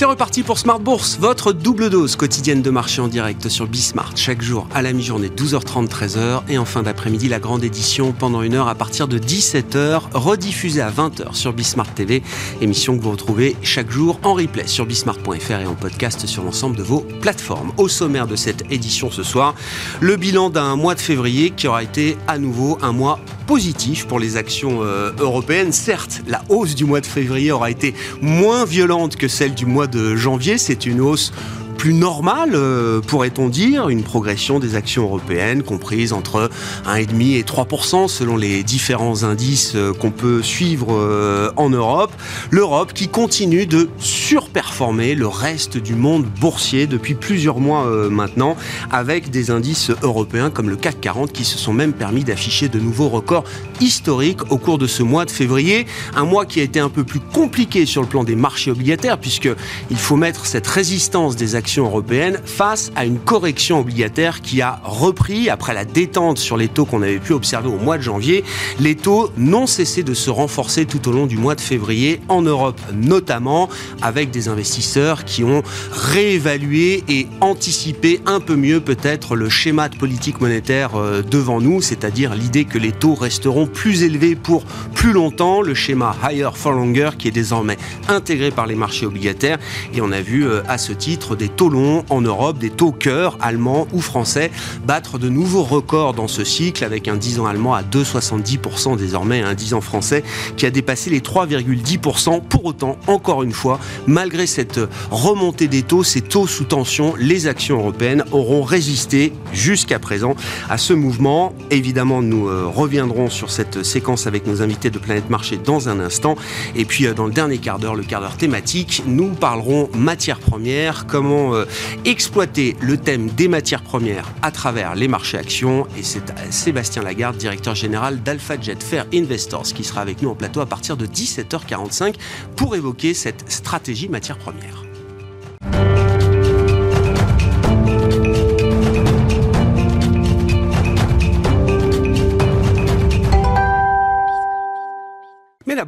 C'est reparti pour Smart Bourse, votre double dose quotidienne de marché en direct sur Bismart. Chaque jour à la mi-journée, 12h30, 13h. Et en fin d'après-midi, la grande édition pendant une heure à partir de 17h, rediffusée à 20h sur Bismart TV. Émission que vous retrouvez chaque jour en replay sur bismart.fr et en podcast sur l'ensemble de vos plateformes. Au sommaire de cette édition ce soir, le bilan d'un mois de février qui aura été à nouveau un mois positif pour les actions euh, européennes. Certes, la hausse du mois de février aura été moins violente que celle du mois de janvier. C'est une hausse plus normale, euh, pourrait-on dire, une progression des actions européennes comprises entre 1,5 et 3% selon les différents indices euh, qu'on peut suivre en Europe. L'Europe qui continue de surperformer le reste du monde boursier depuis plusieurs mois maintenant, avec des indices européens comme le CAC 40 qui se sont même permis d'afficher de nouveaux records historiques au cours de ce mois de février. Un mois qui a été un peu plus compliqué sur le plan des marchés obligataires, puisqu'il faut mettre cette résistance des actions européenne face à une correction obligataire qui a repris après la détente sur les taux qu'on avait pu observer au mois de janvier. Les taux n'ont cessé de se renforcer tout au long du mois de février en Europe notamment avec des investisseurs qui ont réévalué et anticipé un peu mieux peut-être le schéma de politique monétaire euh, devant nous, c'est-à-dire l'idée que les taux resteront plus élevés pour plus longtemps, le schéma higher for longer qui est désormais intégré par les marchés obligataires et on a vu euh, à ce titre des taux longs en Europe, des taux cœur allemands ou français battre de nouveaux records dans ce cycle avec un 10 ans allemand à 2,70% désormais, un 10 ans français qui a dépassé les 3,10%. Pour autant, encore une fois, malgré cette remontée des taux, ces taux sous tension, les actions européennes auront résisté jusqu'à présent à ce mouvement. Évidemment, nous euh, reviendrons sur cette séquence avec nos invités de Planète Marché dans un instant. Et puis, euh, dans le dernier quart d'heure, le quart d'heure thématique, nous parlerons matières premières, comment euh, exploiter le thème des matières premières à travers les marchés actions. Et c'est Sébastien Lagarde, directeur général d'Alpha Jet Fair Investors, qui sera avec nous en plateau à partir de 17h45 pour évoquer cette stratégie matières premières.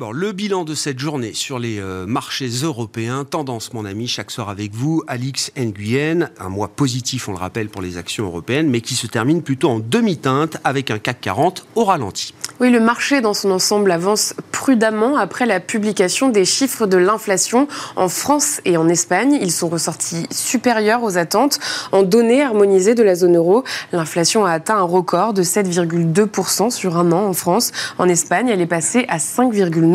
D'abord, le bilan de cette journée sur les euh, marchés européens. Tendance, mon ami, chaque soir avec vous, Alix Nguyen. Un mois positif, on le rappelle, pour les actions européennes, mais qui se termine plutôt en demi-teinte avec un CAC 40 au ralenti. Oui, le marché dans son ensemble avance prudemment après la publication des chiffres de l'inflation en France et en Espagne. Ils sont ressortis supérieurs aux attentes. En données harmonisées de la zone euro, l'inflation a atteint un record de 7,2% sur un an en France. En Espagne, elle est passée à 5,9%.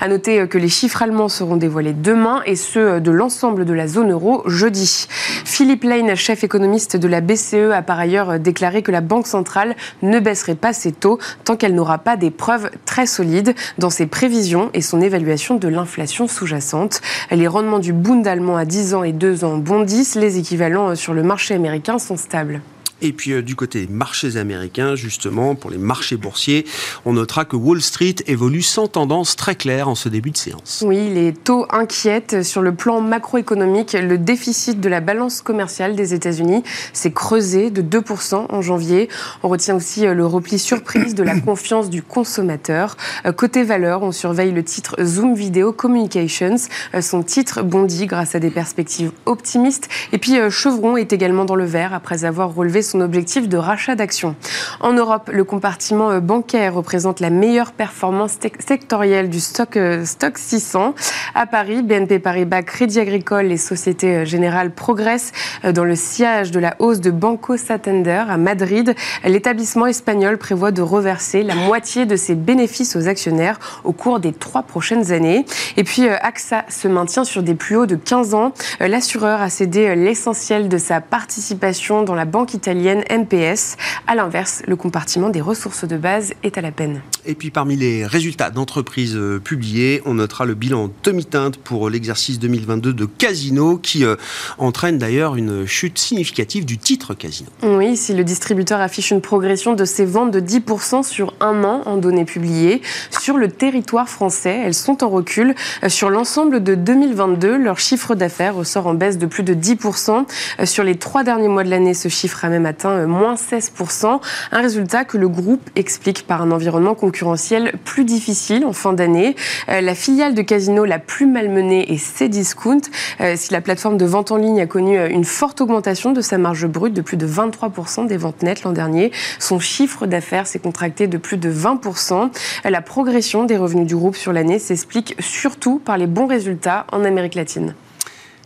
À noter que les chiffres allemands seront dévoilés demain et ceux de l'ensemble de la zone euro jeudi. Philippe Lane, chef économiste de la BCE, a par ailleurs déclaré que la Banque centrale ne baisserait pas ses taux tant qu'elle n'aura pas des preuves très solides dans ses prévisions et son évaluation de l'inflation sous-jacente. Les rendements du Bund allemand à 10 ans et 2 ans bondissent, les équivalents sur le marché américain sont stables. Et puis euh, du côté des marchés américains, justement, pour les marchés boursiers, on notera que Wall Street évolue sans tendance très claire en ce début de séance. Oui, les taux inquiètent sur le plan macroéconomique. Le déficit de la balance commerciale des États-Unis s'est creusé de 2% en janvier. On retient aussi euh, le repli surprise de la confiance du consommateur. Euh, côté valeur, on surveille le titre Zoom Video Communications. Son titre bondit grâce à des perspectives optimistes. Et puis Chevron est également dans le vert après avoir relevé son objectif de rachat d'actions. En Europe, le compartiment euh, bancaire représente la meilleure performance sectorielle du stock, euh, stock 600. À Paris, BNP Paribas, Crédit Agricole et Société euh, Générale progressent dans le sillage de la hausse de Banco Santander à Madrid. L'établissement espagnol prévoit de reverser la moitié de ses bénéfices aux actionnaires au cours des trois prochaines années. Et puis AXA se maintient sur des plus hauts de 15 ans. L'assureur a cédé l'essentiel de sa participation dans la banque italienne italienne MPS. À l'inverse, le compartiment des ressources de base est à la peine. Et puis parmi les résultats d'entreprises euh, publiés, on notera le bilan demi-teinte pour l'exercice 2022 de Casino qui euh, entraîne d'ailleurs une chute significative du titre Casino. Oui, si le distributeur affiche une progression de ses ventes de 10% sur un an en données publiées, sur le territoire français, elles sont en recul. Euh, sur l'ensemble de 2022, leur chiffre d'affaires ressort en baisse de plus de 10%. Sur les trois derniers mois de l'année, ce chiffre a même atteint moins 16%, un résultat que le groupe explique par un environnement concurrentiel plus difficile en fin d'année. La filiale de Casino la plus malmenée est Cdiscount. Euh, si la plateforme de vente en ligne a connu euh, une forte augmentation de sa marge brute de plus de 23% des ventes nettes l'an dernier, son chiffre d'affaires s'est contracté de plus de 20%. La progression des revenus du groupe sur l'année s'explique surtout par les bons résultats en Amérique latine.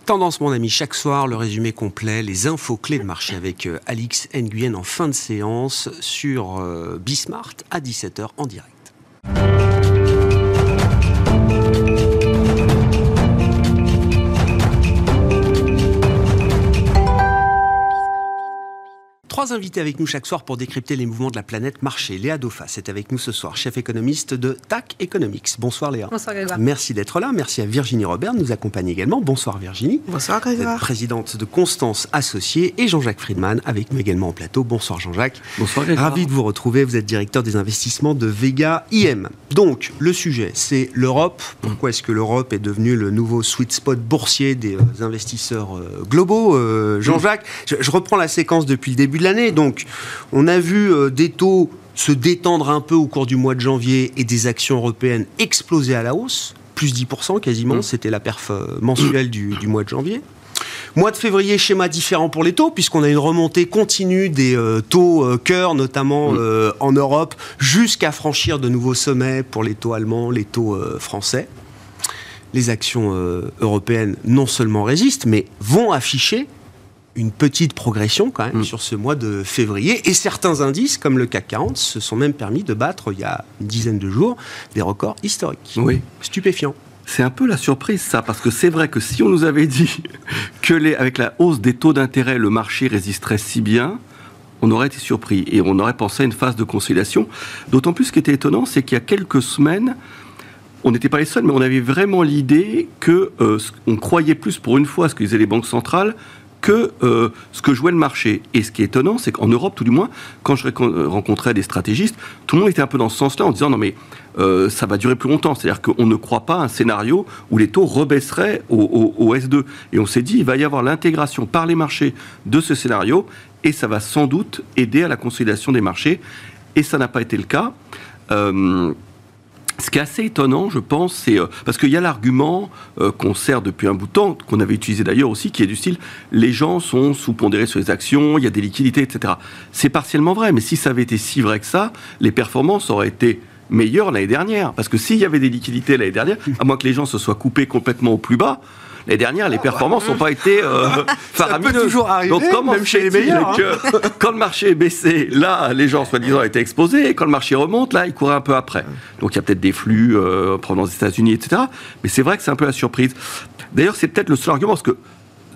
Tendance, mon ami, chaque soir, le résumé complet, les infos clés de marché avec euh, Alix Nguyen en fin de séance sur Bismart à 17h en direct. Trois invités avec nous chaque soir pour décrypter les mouvements de la planète marché. Léa Dauphas est avec nous ce soir, chef économiste de TAC Economics. Bonsoir Léa. Bonsoir Grégoire. Merci d'être là. Merci à Virginie Robert de nous accompagner également. Bonsoir Virginie. Bonsoir Grégoire. Présidente de Constance Associée et Jean-Jacques Friedman avec nous également en plateau. Bonsoir Jean-Jacques. Bonsoir Grégoire. Ravi de vous retrouver. Vous êtes directeur des investissements de Vega IM. Donc, le sujet, c'est l'Europe. Pourquoi est-ce que l'Europe est devenue le nouveau sweet spot boursier des euh, investisseurs euh, globaux euh, Jean-Jacques, je, je reprends la séquence depuis le début de l'année. Donc, on a vu euh, des taux se détendre un peu au cours du mois de janvier et des actions européennes exploser à la hausse, plus 10% quasiment, Mm. c'était la perf euh, mensuelle du, du mois de janvier. Mois de février, schéma différent pour les taux, puisqu'on a une remontée continue des euh, taux euh, cœur, notamment Mm. euh, en Europe, jusqu'à franchir de nouveaux sommets pour les taux allemands, les taux français. Les actions européennes non seulement résistent, mais vont afficher une petite progression quand même Mm. sur ce mois de février. Et certains indices, comme le CAC 40, se sont même permis de battre, il y a une dizaine de jours, des records historiques. Oui. Stupéfiant. C'est un peu la surprise, ça, parce que c'est vrai que si on nous avait dit que les, avec la hausse des taux d'intérêt, le marché résisterait si bien, on aurait été surpris et on aurait pensé à une phase de consolidation. D'autant plus, ce qui était étonnant, c'est qu'il y a quelques semaines, on n'était pas les seuls, mais on avait vraiment l'idée que euh, on croyait plus pour une fois à ce que disaient les banques centrales que euh, ce que jouait le marché. Et ce qui est étonnant, c'est qu'en Europe, tout du moins, quand je euh, rencontrais des stratégistes, tout le monde était un peu dans ce sens-là, en disant non mais euh, ça va durer plus longtemps. C'est-à-dire qu'on ne croit pas à un scénario où les taux rebaisseraient au, au- au S2. Et on s'est dit, il va y avoir l'intégration par les marchés de ce scénario, et ça va sans doute aider à la consolidation des marchés. Et ça n'a pas été le cas. Ce qui est assez étonnant, je pense, c'est euh, parce qu'il y a l'argument euh, qu'on sert depuis un bout de temps, qu'on avait utilisé d'ailleurs aussi, qui est du style les gens sont sous-pondérés sur les actions, il y a des liquidités, etc. C'est partiellement vrai, mais si ça avait été si vrai que ça, les performances auraient été meilleures l'année dernière. Parce que s'il y avait des liquidités l'année dernière, à moins que les gens se soient coupés complètement au plus bas, L'année dernière, les performances n'ont pas été euh, faramineuses. toujours arriver, Donc, comment même chez les meilleurs, hein. quand le marché est baissé, là, les gens, soi-disant, étaient exposés, et quand le marché remonte, là, ils couraient un peu après. Donc, il y a peut-être des flux euh, en provenance des États-Unis, etc. Mais c'est vrai que c'est un peu la surprise. D'ailleurs, c'est peut-être le seul argument, parce que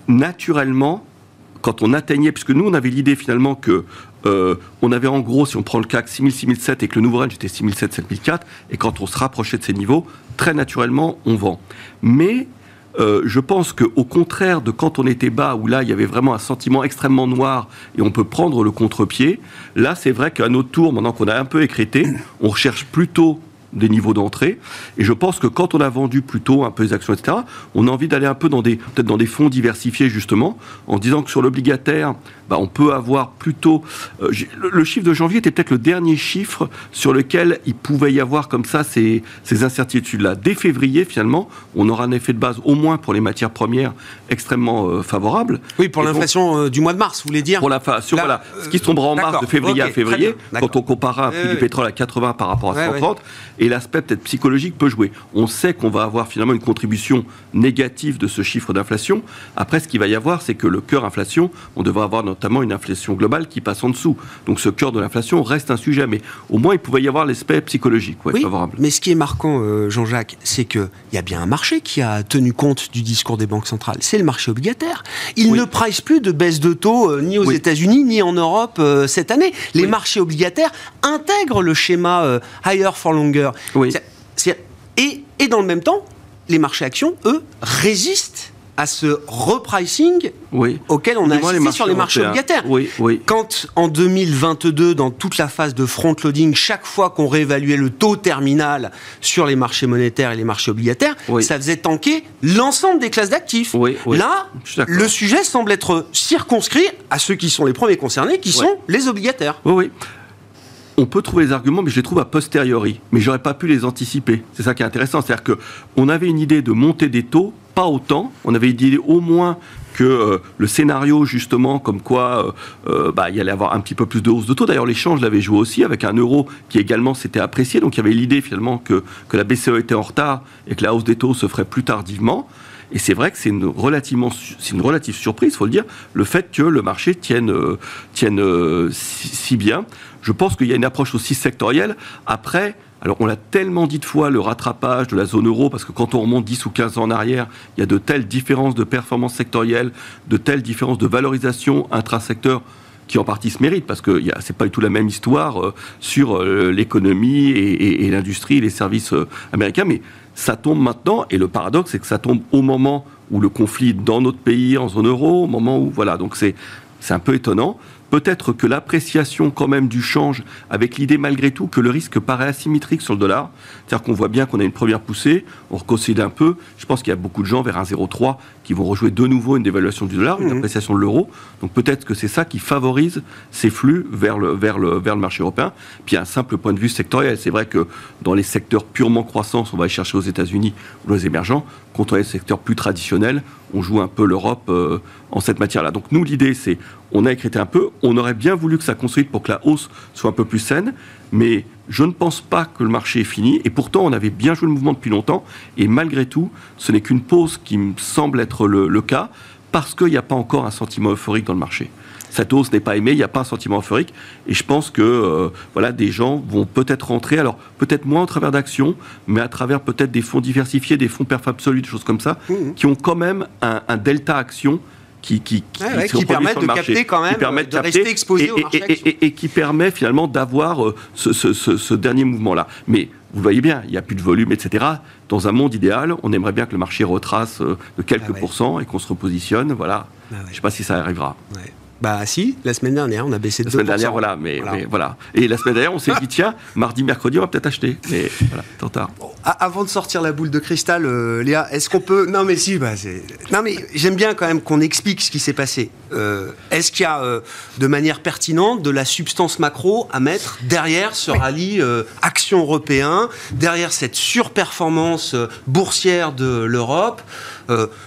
naturellement, quand on atteignait, puisque nous, on avait l'idée finalement que euh, on avait en gros, si on prend le CAC 6000, 6007 et que le nouveau range était 6007, 7004, et quand on se rapprochait de ces niveaux, très naturellement, on vend. Mais euh, je pense qu'au contraire de quand on était bas, où là, il y avait vraiment un sentiment extrêmement noir et on peut prendre le contre-pied, là, c'est vrai qu'à notre tour, maintenant qu'on a un peu écrété, on recherche plutôt des niveaux d'entrée. Et je pense que quand on a vendu plutôt un peu les actions, etc., on a envie d'aller un peu dans des, peut-être dans des fonds diversifiés, justement, en disant que sur l'obligataire, bah, on peut avoir plutôt... euh, le, le chiffre de janvier était peut-être le dernier chiffre sur lequel il pouvait y avoir comme ça ces, ces incertitudes-là. Dès février, finalement, on aura un effet de base, au moins pour les matières premières, extrêmement euh, favorable. Oui, pour l'inflation euh, du mois de mars, vous voulez dire pour la sur, Là, voilà, ce qui se tombera en mars de février à février, bien, quand on comparera un prix du pétrole à 80 par rapport à Ouais, 130, et l'aspect peut-être psychologique peut jouer. On sait qu'on va avoir finalement une contribution négative de ce chiffre d'inflation. Après, ce qu'il va y avoir, c'est que le cœur inflation, on devrait avoir notamment une inflation globale qui passe en dessous. Donc ce cœur de l'inflation reste un sujet, mais au moins il pouvait y avoir l'aspect psychologique oui, favorable. Mais ce qui est marquant, euh, Jean-Jacques, c'est qu'il y a bien un marché qui a tenu compte du discours des banques centrales. C'est le marché obligataire. Il ne price plus de baisse de taux euh, ni aux États-Unis ni en Europe euh, cette année. Les marchés obligataires intègrent le schéma higher for longer. et, et dans le même temps, les marchés actions, eux, résistent à ce repricing auquel on a assisté sur les marchés obligataires. Oui, oui. Quand en 2022, dans toute la phase de front-loading, chaque fois qu'on réévaluait le taux terminal sur les marchés monétaires et les marchés obligataires, ça faisait tanker l'ensemble des classes d'actifs. Là, le sujet semble être circonscrit à ceux qui sont les premiers concernés, qui sont les obligataires. Oui, oui on peut trouver les arguments, mais je les trouve a posteriori. Mais j'aurais pas pu les anticiper. C'est ça qui est intéressant. C'est-à-dire qu'on avait une idée de monter des taux, pas autant. On avait idée au moins que euh, le scénario justement comme quoi euh, euh, bah, il y allait avoir un petit peu plus de hausse de taux. D'ailleurs l'échange l'avait joué aussi avec un euro qui également s'était apprécié. Donc il y avait l'idée finalement que, que la BCE était en retard et que la hausse des taux se ferait plus tardivement. Et c'est vrai que c'est une, relativement, c'est une relative surprise, il faut le dire, le fait que le marché tienne, tienne si, bien. Je pense qu'il y a une approche aussi sectorielle. Après, alors on l'a tellement dit de fois, le rattrapage de la zone euro, parce que quand on remonte 10 ou 15 ans en arrière, il y a de telles différences de performance sectorielle, de telles différences de valorisation intrasecteur qui en partie se méritent, parce que ce n'est pas du tout la même histoire euh, sur euh, l'économie et, l'industrie les services euh, américains, mais ça tombe maintenant, et le paradoxe, c'est que ça tombe au moment où le conflit dans notre pays, en zone euro, au moment où, voilà, donc c'est un peu étonnant peut-être que l'appréciation quand même du change, avec l'idée malgré tout que le risque paraît asymétrique sur le dollar, c'est-à-dire qu'on voit bien qu'on a une première poussée, on reconcile un peu, je pense qu'il y a beaucoup de gens vers un 0,3 qui vont rejouer de nouveau une dévaluation du dollar, une mhm. appréciation de l'euro, donc peut-être que c'est ça qui favorise ces flux vers le, vers, le, vers le marché européen. Puis un simple point de vue sectoriel, c'est vrai que dans les secteurs purement croissance, on va aller chercher aux États-Unis ou aux émergents, contre les secteurs plus traditionnels, on joue un peu l'Europe euh, en cette matière-là. Donc nous, l'idée, c'est, on a écrit un peu, on aurait bien voulu que ça construise pour que la hausse soit un peu plus saine, mais je ne pense pas que le marché est fini, et pourtant on avait bien joué le mouvement depuis longtemps, et malgré tout, ce n'est qu'une pause qui me semble être le cas, parce qu'il n'y a pas encore un sentiment euphorique dans le marché cette hausse n'est pas aimée, il n'y a pas un sentiment euphorique. Et je pense que euh, voilà, des gens vont peut-être rentrer, alors peut-être moins au travers d'actions, mais à travers peut-être des fonds diversifiés, des fonds perf absolus, des choses comme ça, mmh. qui ont quand même un, delta action qui, qui, qui, permettent de capter quand même, de, rester exposé au marché et, et, qui permet finalement d'avoir euh, ce, ce, ce, dernier mouvement-là. Mais vous voyez bien, il n'y a plus de volume, etc. Dans un monde idéal, on aimerait bien que le marché retrace euh, de quelques ah pourcents et qu'on se repositionne. Voilà. Ah Je ne sais pas si ça arrivera. Bah si, la semaine dernière, on a baissé de La semaine dernière, voilà, mais voilà. Et la semaine dernière, on s'est dit, tiens, mardi, mercredi, on va peut-être acheter. Mais voilà, trop tard. avant de sortir la boule de cristal, euh, Léa, est-ce qu'on peut... Non mais si, bah, non mais j'aime bien quand même qu'on explique ce qui s'est passé. Euh, est-ce qu'il y a, euh, de manière pertinente, de la substance macro à mettre derrière ce rallye action européen, derrière cette surperformance boursière de l'Europe,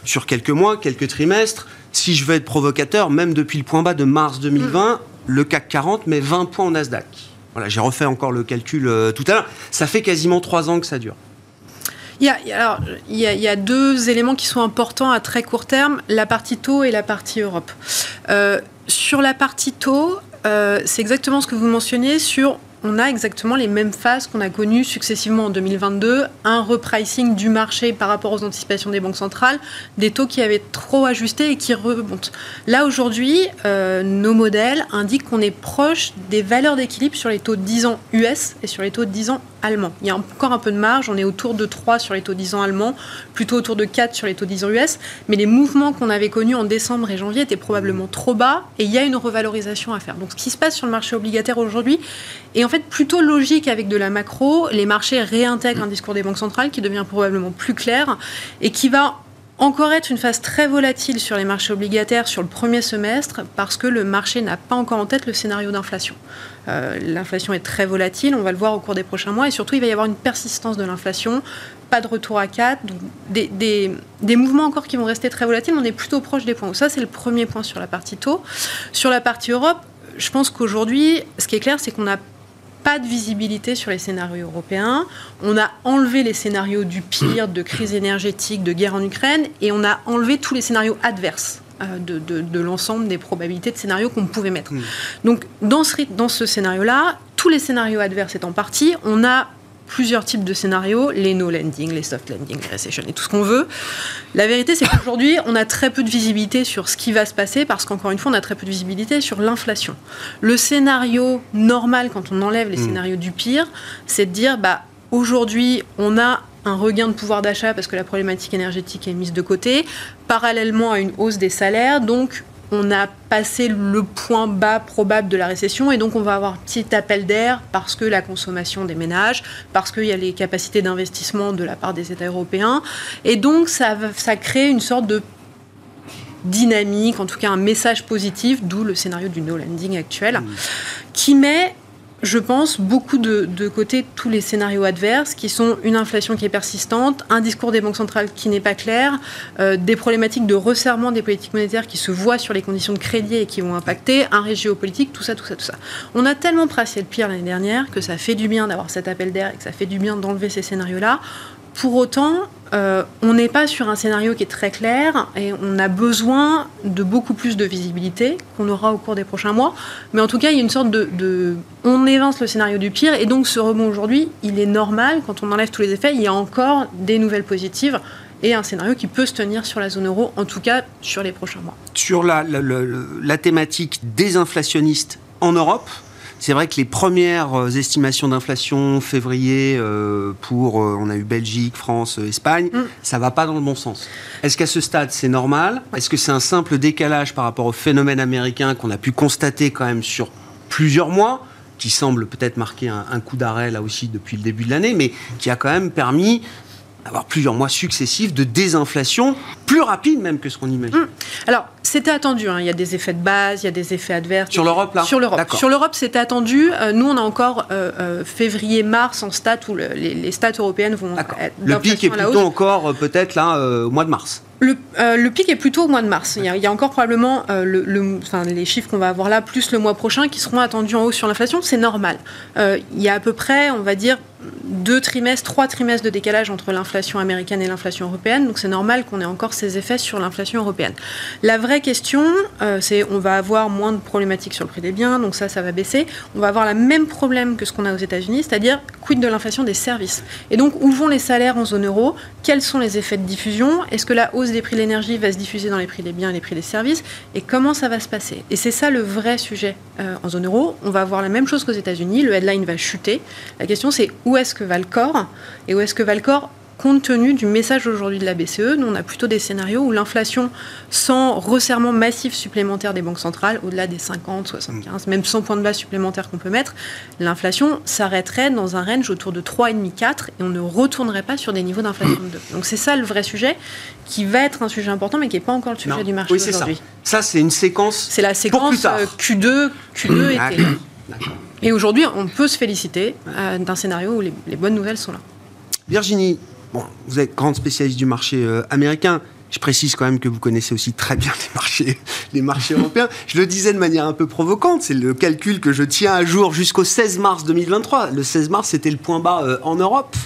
sur quelques mois, quelques trimestres si je veux être provocateur, même depuis le point bas de mars 2020, le CAC 40 met 20 points au Nasdaq. Voilà, j'ai refait encore le calcul euh, tout à l'heure. Ça fait quasiment trois ans que ça dure. Il y, a, alors, il, y a, deux éléments qui sont importants à très court terme, la partie taux et la partie Europe. Euh, sur la partie taux, euh, c'est exactement ce que vous mentionniez sur on a exactement les mêmes phases qu'on a connues successivement en 2022, un repricing du marché par rapport aux anticipations des banques centrales, des taux qui avaient trop ajusté et qui remontent. Là aujourd'hui, euh, nos modèles indiquent qu'on est proche des valeurs d'équilibre sur les taux de 10 ans US et sur les taux de 10 ans allemands. Il y a encore un peu de marge, on est autour de 3 sur les taux de 10 ans allemands, plutôt autour de 4 sur les taux de 10 ans US, mais les mouvements qu'on avait connus en décembre et janvier étaient probablement trop bas et il y a une revalorisation à faire. Donc ce qui se passe sur le marché obligataire aujourd'hui est en fait plutôt logique avec de la macro. Les marchés réintègrent un discours des banques centrales qui devient probablement plus clair et qui va encore être une phase très volatile sur les marchés obligataires sur le premier semestre parce que le marché n'a pas encore en tête le scénario d'inflation. Euh, l'inflation est très volatile, on va le voir au cours des prochains mois et surtout il va y avoir une persistance de l'inflation, pas de retour à 4, donc des, mouvements encore qui vont rester très volatiles, on est plutôt proche des points. Ça c'est le premier point sur la partie taux. Sur la partie Europe, je pense qu'aujourd'hui, ce qui est clair, c'est qu'on a pas de visibilité sur les scénarios européens. On a enlevé les scénarios du pire, de crise énergétique, de guerre en Ukraine, et on a enlevé tous les scénarios adverses. Euh, de, l'ensemble des probabilités de scénarios qu'on pouvait mettre. Mm. Donc, dans ce, dans ce scénario-là, tous les scénarios adverses étant partis, on a plusieurs types de scénarios, les no landing, les soft landing, les recession et tout ce qu'on veut. La vérité, c'est qu'aujourd'hui, on a très peu de visibilité sur ce qui va se passer parce qu'encore une fois, on a très peu de visibilité sur l'inflation. Le scénario normal, quand on enlève les hmm. scénarios du pire, c'est de dire, bah, aujourd'hui, on a un regain de pouvoir d'achat parce que la problématique énergétique est mise de côté, parallèlement à une hausse des salaires. Donc, on a passé le point bas probable de la récession et donc on va avoir un petit appel d'air parce que la consommation des ménages, parce qu'il y a les capacités d'investissement de la part des États européens et donc ça, ça crée une sorte de dynamique, en tout cas un message positif, d'où le scénario du no landing actuel, mmh. qui met je pense, beaucoup de, côté tous les scénarios adverses, qui sont une inflation qui est persistante, un discours des banques centrales qui n'est pas clair, euh, des problématiques de resserrement des politiques monétaires qui se voient sur les conditions de crédit et qui vont impacter, un risque géopolitique, tout ça, tout ça, tout ça. On a tellement brassé le pire l'année dernière que ça fait du bien d'avoir cet appel d'air et que ça fait du bien d'enlever ces scénarios-là. Pour autant, euh, on n'est pas sur un scénario qui est très clair et on a besoin de beaucoup plus de visibilité qu'on aura au cours des prochains mois. Mais en tout cas, il y a une sorte de, On évince le scénario du pire et donc ce rebond aujourd'hui, il est normal. Quand on enlève tous les effets, il y a encore des nouvelles positives et un scénario qui peut se tenir sur la zone euro, en tout cas sur les prochains mois. Sur la, la thématique désinflationniste en Europe, c'est vrai que les premières euh, estimations d'inflation février euh, pour, euh, on a eu Belgique, France, Espagne, ça mm. ça va pas dans le bon sens. Est-ce qu'à ce stade c'est normal? Est-ce que c'est un simple décalage par rapport au phénomène américain qu'on a pu constater quand même sur plusieurs mois qui semble peut-être marquer un, un coup d'arrêt là aussi depuis le début de l'année, mais qui a quand même permis avoir plusieurs mois successifs de désinflation, plus rapide même que ce qu'on imagine. Hum. Alors, c'était attendu, hein. il y a des effets de base, il y a des effets adverses. Sur l'Europe, là Sur l'Europe. Sur l'Europe, c'était attendu. Euh, nous, on a encore euh, euh, février-mars en stats où les, stats européennes vont être Le pic est plutôt encore peut-être là au mois de mars. Le, pic est plutôt au mois de mars. Il y a, encore probablement le, enfin, les chiffres qu'on va avoir là, plus le mois prochain, qui seront attendus en hausse sur l'inflation. C'est normal. il y a à peu près, on va dire, deux trimestres, trois trimestres de décalage entre l'inflation américaine et l'inflation européenne. Donc c'est normal qu'on ait encore ces effets sur l'inflation européenne. La vraie question, euh, c'est on va avoir moins de problématiques sur le prix des biens, donc ça, ça va baisser. On va avoir le même problème que ce qu'on a aux États-Unis, c'est-à-dire quid de l'inflation des services. Et donc où vont les salaires en zone euro? Quels sont les effets de diffusion? Est-ce que la hausse des prix de l'énergie va se diffuser dans les prix des biens et les prix des services? Et comment ça va se passer? Et c'est ça le vrai sujet euh, en zone euro. On va avoir la même chose qu'aux États-Unis. Le headline va chuter. La question, c'est où est-ce que va le corps et où est-ce que va le corps compte tenu du message aujourd'hui de la BCE, nous on a plutôt des scénarios où l'inflation sans resserrement massif supplémentaire des banques centrales, au-delà des 50, 75, même 100 points de base supplémentaires qu'on peut mettre, l'inflation s'arrêterait dans un range autour de 3,5, 4 et on ne retournerait pas sur des niveaux d'inflation de 2. Donc c'est ça le vrai sujet qui va être un sujet important mais qui n'est pas encore le sujet du marché aujourd'hui. Ça, c'est une séquence. C'est la séquence Q2, Q2 et Et aujourd'hui, on peut se féliciter euh, d'un scénario où les bonnes nouvelles sont là. Virginie, vous êtes grande spécialiste du marché euh, américain. Je précise quand même que vous connaissez aussi très bien les marchés, les marchés européens. Je le disais de manière un peu provocante, c'est le calcul que je tiens à jour jusqu'au 16 mars 2023. Le 16 mars, c'était le point bas euh, en Europe.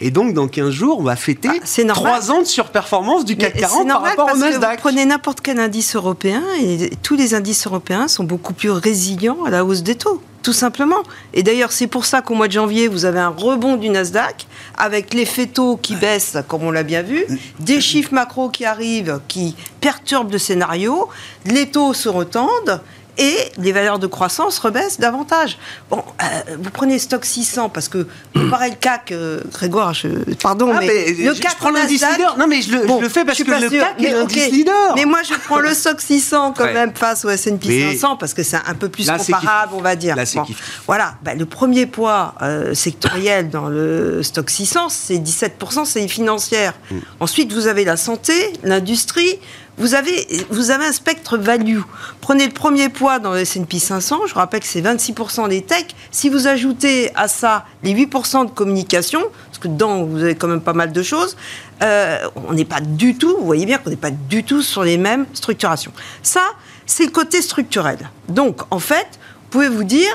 Et donc, dans 15 jours, on va fêter ah, 3 ans de surperformance du CAC 40 par rapport au Nasdaq. vous prenez n'importe quel indice européen et tous les indices européens sont beaucoup plus résilients à la hausse des taux tout simplement. Et d'ailleurs, c'est pour ça qu'au mois de janvier, vous avez un rebond du Nasdaq, avec l'effet taux qui baisse, comme on l'a bien vu, des chiffres macro qui arrivent, qui perturbent le scénario, les taux se retendent, et les valeurs de croissance rebaissent davantage. Bon, euh, vous prenez stock 600 parce que pareil le CAC, euh, Grégoire, je, pardon, ah, mais, le CAC je prends l'indice leader. Non, mais je le, fais parce que le CAC est l'indice leader. Mais moi, je prends le stock 600 quand même face au S&P 500 parce que c'est un peu plus comparable, on va dire. Là, bon, voilà, bah, le premier poids euh, sectoriel dans le stock 600, c'est 17%, c'est les financières. Mm. Ensuite, vous avez la santé, l'industrie vous avez, vous avez un spectre value. Prenez le premier poids dans le S&P 500, je rappelle que c'est 26% des techs. Si vous ajoutez à ça les 8% de communication, parce que dedans vous avez quand même pas mal de choses, euh, on n'est pas du tout, vous voyez bien qu'on n'est pas du tout sur les mêmes structurations. Ça, c'est le côté structurel. Donc, en fait, vous pouvez vous dire,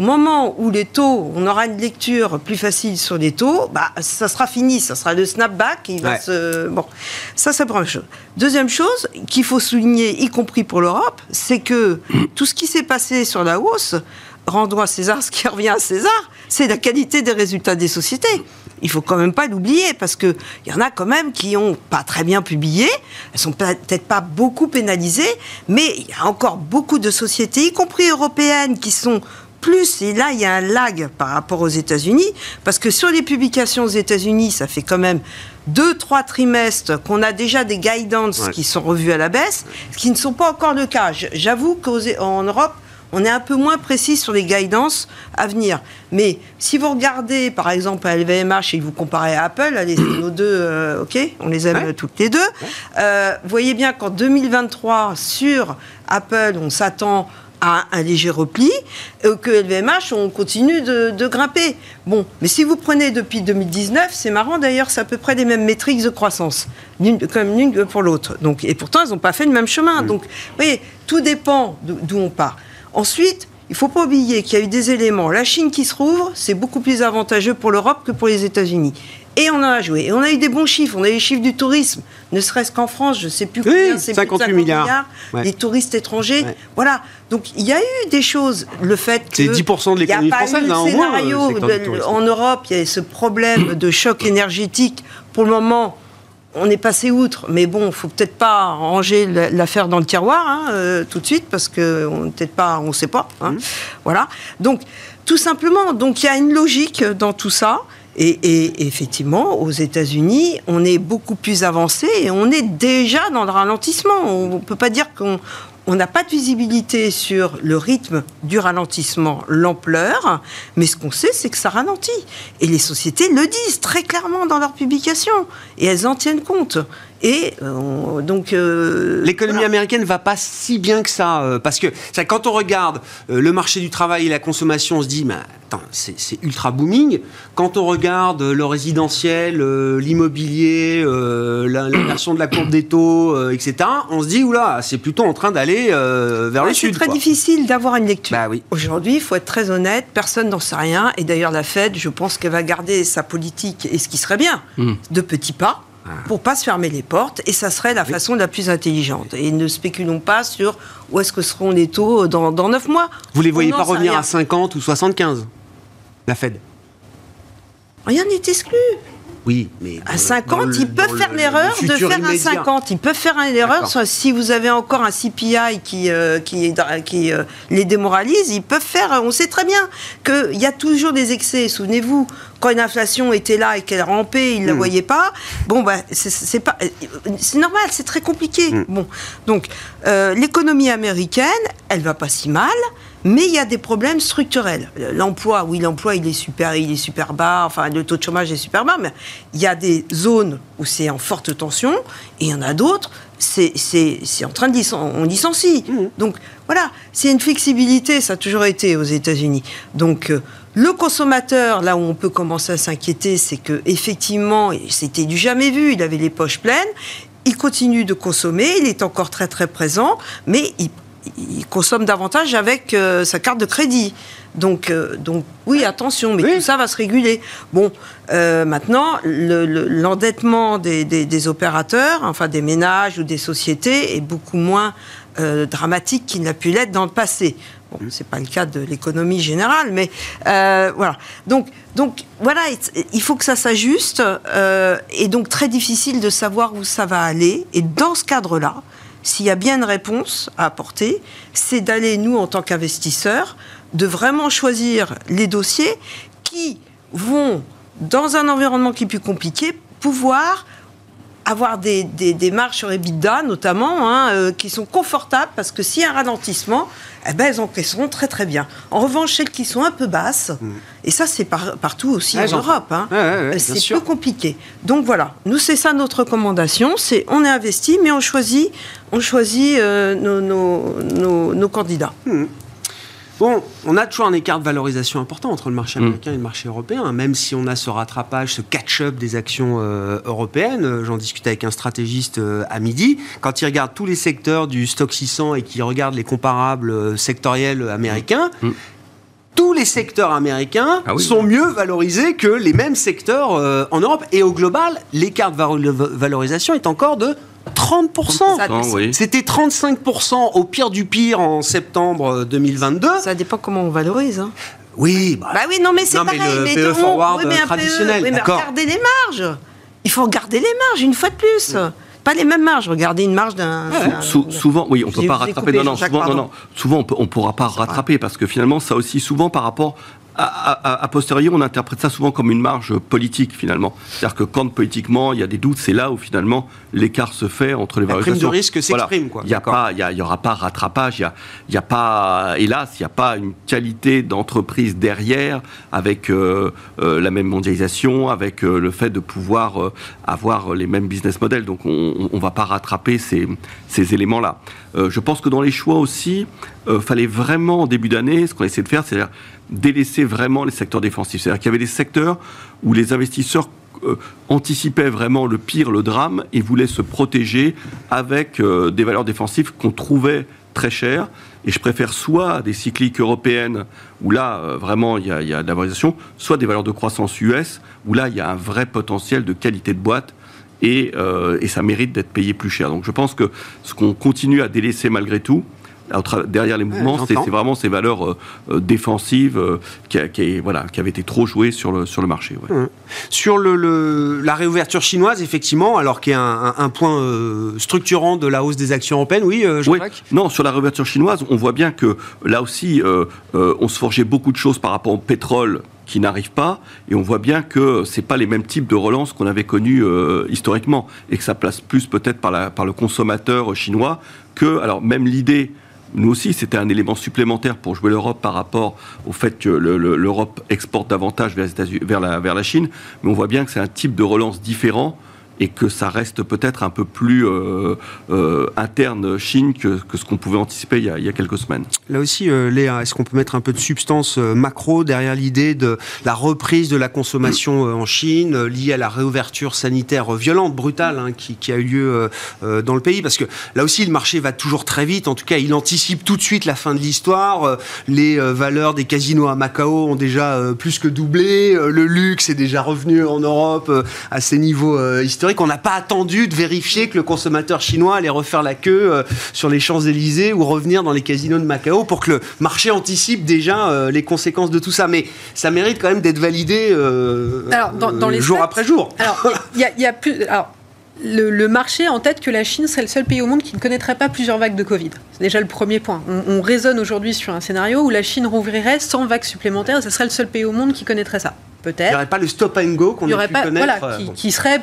Au moment où les taux, on aura une lecture plus facile sur les taux, bah, ça sera fini, ça sera le snapback. Il va Ouais. se... Bon, ça, c'est la première chose. Deuxième chose qu'il faut souligner, y compris pour l'Europe, c'est que tout ce qui s'est passé sur la hausse, rendons à César ce qui revient à César, c'est la qualité des résultats des sociétés. Il faut quand même pas l'oublier parce que il y en a quand même qui ont pas très bien publié, elles sont peut-être pas beaucoup pénalisées, mais il y a encore beaucoup de sociétés, y compris européennes, qui sont plus, et là il y a un lag par rapport aux États-Unis, parce que sur les publications aux États-Unis, ça fait quand même deux, trois trimestres qu'on a déjà des guidance Ouais. qui sont revus à la baisse, ce qui ne sont pas encore le cas. J'avoue qu'en Europe, on est un peu moins précis sur les guidances à venir. Mais si vous regardez, par exemple, à LVMH et que vous comparez à Apple, allez, c'est nos deux, euh, ok, on les aime Ouais. euh, toutes les deux, euh, vous voyez bien qu'en 2023, sur Apple, on s'attend à un léger repli, euh, que LVMH, on continue de, de grimper. Bon, mais si vous prenez depuis 2019, c'est marrant d'ailleurs, c'est à peu près les mêmes métriques de croissance, l'une comme l'une pour l'autre. Donc, et pourtant, ils n'ont pas fait le même chemin. Donc, vous voyez, tout dépend d'o- d'où on part. Ensuite, il ne faut pas oublier qu'il y a eu des éléments. La Chine qui se rouvre, c'est beaucoup plus avantageux pour l'Europe que pour les États-Unis. Et on en a joué. Et on a eu des bons chiffres. On a eu les chiffres du tourisme. Ne serait-ce qu'en France, je ne sais plus Oui, combien, c'est plus de 58 milliards. Ouais. Les touristes étrangers. Ouais. Voilà. Donc il y a eu des choses. Le fait que. C'est 10% de l'économie française, eu hein, moins, euh, scénario du de- tourisme. en Europe, il y a ce problème de choc énergétique. Pour le moment, on est passé outre, mais bon, il faut peut-être pas ranger la- l'affaire dans le tiroir hein, euh, tout de suite parce que on peut-être pas, on sait pas. hein. Voilà. Donc tout simplement, donc il y a une logique dans tout ça. Et, effectivement, aux États-Unis, on est beaucoup plus avancé et on est déjà dans le ralentissement. On ne peut pas dire qu'on on n'a pas de visibilité sur le rythme du ralentissement, l'ampleur, mais ce qu'on sait, c'est que ça ralentit. Et les sociétés le disent très clairement dans leurs publications, et elles en tiennent compte. Et euh, on- donc... euh, L'économie voilà. américaine va pas si bien que ça, euh, parce que ça, quand on regarde euh, le marché du travail et la consommation, on se dit, mais attends, c'est c'est ultra booming. Quand on regarde le résidentiel, l'immobilier, euh, la- l'inversion de la courbe des taux, etc., on se dit, oula, c'est plutôt en train d'aller vers Ouais, le c'est sud. très quoi. difficile d'avoir une lecture. Bah oui. Aujourd'hui, il faut être très honnête, personne n'en sait rien. Et d'ailleurs, la Fed, je pense qu'elle va garder sa politique, et ce qui serait bien, Hmm. de petits pas. Pour pas se fermer les portes. Et ça serait la façon la plus intelligente. Et ne spéculons pas sur où est-ce que seront les taux dans, dans 9 mois. Vous les voyez pas revenir à 50 ou 75 La Fed? Rien n'est exclu. Oui, mais. À dans- 50, dans le- ils peuvent faire le- l'erreur le de faire un immédiat. 50. Ils peuvent faire un erreur si vous avez encore un CPI qui, euh, qui, qui euh, les démoralise. Ils peuvent faire. On sait très bien qu'il y a toujours des excès. Souvenez-vous, quand une inflation était là et qu'elle rampait, ils ne la Mm. voyaient pas. Bon, bah, c'est- pas. C'est normal, c'est très compliqué. Mm. Bon, donc euh, l'économie américaine, elle va pas si mal. Mais il y a des problèmes structurels. L'emploi, oui, l'emploi, il est super, il est super bas. Enfin, le taux de chômage est super bas. Mais il y a des zones où c'est en forte tension, et il y en a d'autres, c'est c'est- c'est en train de licen- on licencie. Donc voilà, c'est une flexibilité, ça a toujours été aux États-Unis. Donc euh, le consommateur, là où on peut commencer à s'inquiéter, c'est que effectivement, c'était du jamais vu. Il avait les poches pleines. Il continue de consommer, il est encore très très présent, mais il il consomme davantage avec euh, sa carte de crédit. Donc, euh, donc oui, attention, mais Oui. tout ça va se réguler. Bon, euh, maintenant, le- le- l'endettement des, des- des opérateurs, enfin des ménages ou des sociétés, est beaucoup moins dramatique qu'il n'a pu l'être dans le passé. Bon, c'est pas le cas de l'économie générale, mais voilà. Donc, donc voilà, il- faut que ça s'ajuste, et donc très difficile de savoir où ça va aller. Et dans ce cadre-là, s'il y a bien une réponse à apporter, c'est d'aller, nous, en tant qu'investisseurs, de vraiment choisir les dossiers qui vont, dans un environnement qui est plus compliqué, pouvoir avoir des, des, des marges sur EBITDA, notamment, hein, euh, qui sont confortables, parce que s'il y a un ralentissement, eh ben, elles encaisseront très très bien. En revanche, celles qui sont un peu basses, et ça c'est par- partout aussi Ouais, en Europe, hein, Ouais, ouais, ouais, bien c'est peu compliqué. Donc voilà, nous c'est ça notre recommandation, c'est on est investi, mais on choisit, on choisit euh, nos, nos, nos- nos candidats. Bon, on a toujours un écart de valorisation important entre le marché Mm. américain et le marché européen, même si on a ce rattrapage, ce catch-up des actions euh, européennes. Euh, J'en discutais avec un stratégiste euh, à midi. Quand il regarde tous les secteurs du stock 600 et qu'il regarde les comparables sectoriels américains, Mm. Tous les secteurs américains Ah oui. sont mieux valorisés que les mêmes secteurs euh, en Europe. Et au global, l'écart de valo- valorisation est encore de 30%. Ça- Non, oui. C'était 35% au pire du pire en septembre 2022. Ça dépend comment on valorise. hein. Oui, bah, Bah oui, non, mais c'est Non, mais pareil. le mais PE on- forward, oui, mais un traditionnel, PE, oui, mais regardez les marges. Il faut regarder les marges, une fois de plus. Pas les mêmes marges. Regardez une marge d'un. Sou- souvent, oui, on peut pas rattraper. coupé, Non, non, souvent, non, non. Souvent, on peut, on pourra pas rattraper parce que finalement, ça aussi, souvent par rapport a posteriori, on interprète ça souvent comme une marge politique finalement. C'est-à-dire que quand politiquement il y a des doutes, c'est là où finalement l'écart se fait entre les La prime valorisations. de risque s'exprime, quoi. Il y a pas, il y, aura pas rattrapage. Il y a, il y a pas, hélas, il n'y a pas une qualité d'entreprise derrière avec euh, euh, la même mondialisation, avec euh, le fait de pouvoir avoir les mêmes business models. Donc on ne va pas rattraper ces, ces éléments-là. Je pense que dans les choix aussi, fallait vraiment en début d'année, ce qu'on essaie de faire, c'est-à-dire délaisser vraiment les secteurs défensifs. C'est-à-dire qu'il y avait des secteurs où les investisseurs euh, anticipaient vraiment le pire, le drame, et voulaient se protéger avec euh, des valeurs défensives qu'on trouvait très chères. Et je préfère soit des cycliques européennes, où là, euh, vraiment, il y, a, de la valorisation, soit des valeurs de croissance US, où là, il y a un vrai potentiel de qualité de boîte et, et ça mérite d'être payé plus cher. Donc je pense que ce qu'on continue à délaisser malgré tout, derrière les mouvements, c'est vraiment ces valeurs euh, euh, défensives euh, qui, voilà, qui avaient été trop jouées sur le, sur le marché. ouais. Sur le, le- la réouverture chinoise, effectivement, alors qu'il y a un, point euh, structurant de la hausse des actions européennes, oui, euh, Oui. Jean-Jacques? Non, sur la réouverture chinoise, on voit bien que là aussi, euh, euh, on se forgeait beaucoup de choses par rapport au pétrole qui n'arrive pas, et on voit bien que c'est pas les mêmes types de relance qu'on avait connus euh, historiquement, et que ça place plus peut-être par, par le consommateur chinois que, alors même l'idée. Nous aussi, c'était un élément supplémentaire pour jouer l'Europe par rapport au fait que le- le- l'Europe exporte davantage vers la Chine. Mais on voit bien que c'est un type de relance différent et que ça reste peut-être un peu plus euh, euh, interne Chine que, que ce qu'on pouvait anticiper il y a, quelques semaines. Là aussi, euh, Léa, est-ce qu'on peut mettre un peu de substance macro derrière l'idée de la reprise de la consommation en Chine, liée à la réouverture sanitaire violente, brutale, hein, qui, a eu lieu dans le pays? Parce que là aussi, le marché va toujours très vite. En tout cas, il anticipe tout de suite la fin de l'histoire. Les valeurs des casinos à Macao ont déjà plus que doublé. Le luxe est déjà revenu en Europe à ses niveaux euh, historiques. On n'a pas attendu de vérifier que le consommateur chinois allait refaire la queue euh, sur les Champs-Élysées ou revenir dans les casinos de Macao pour que le marché anticipe déjà euh, les conséquences de tout ça. Mais ça mérite quand même d'être validé euh, Alors, dans- dans les jour après jour. Alors, il y, a- il y a plus. Alors, le, le marché a en tête que la Chine serait le seul pays au monde qui ne connaîtrait pas plusieurs vagues de Covid. C'est déjà le premier point. On, on raisonne aujourd'hui sur un scénario où la Chine rouvrirait sans vagues supplémentaires et ce serait le seul pays au monde qui connaîtra ça. Il n'y Peut-être. aurait pas le stop and go qu'on Il n'y a aurait pu pas. connaître. Voilà, qui, qui serait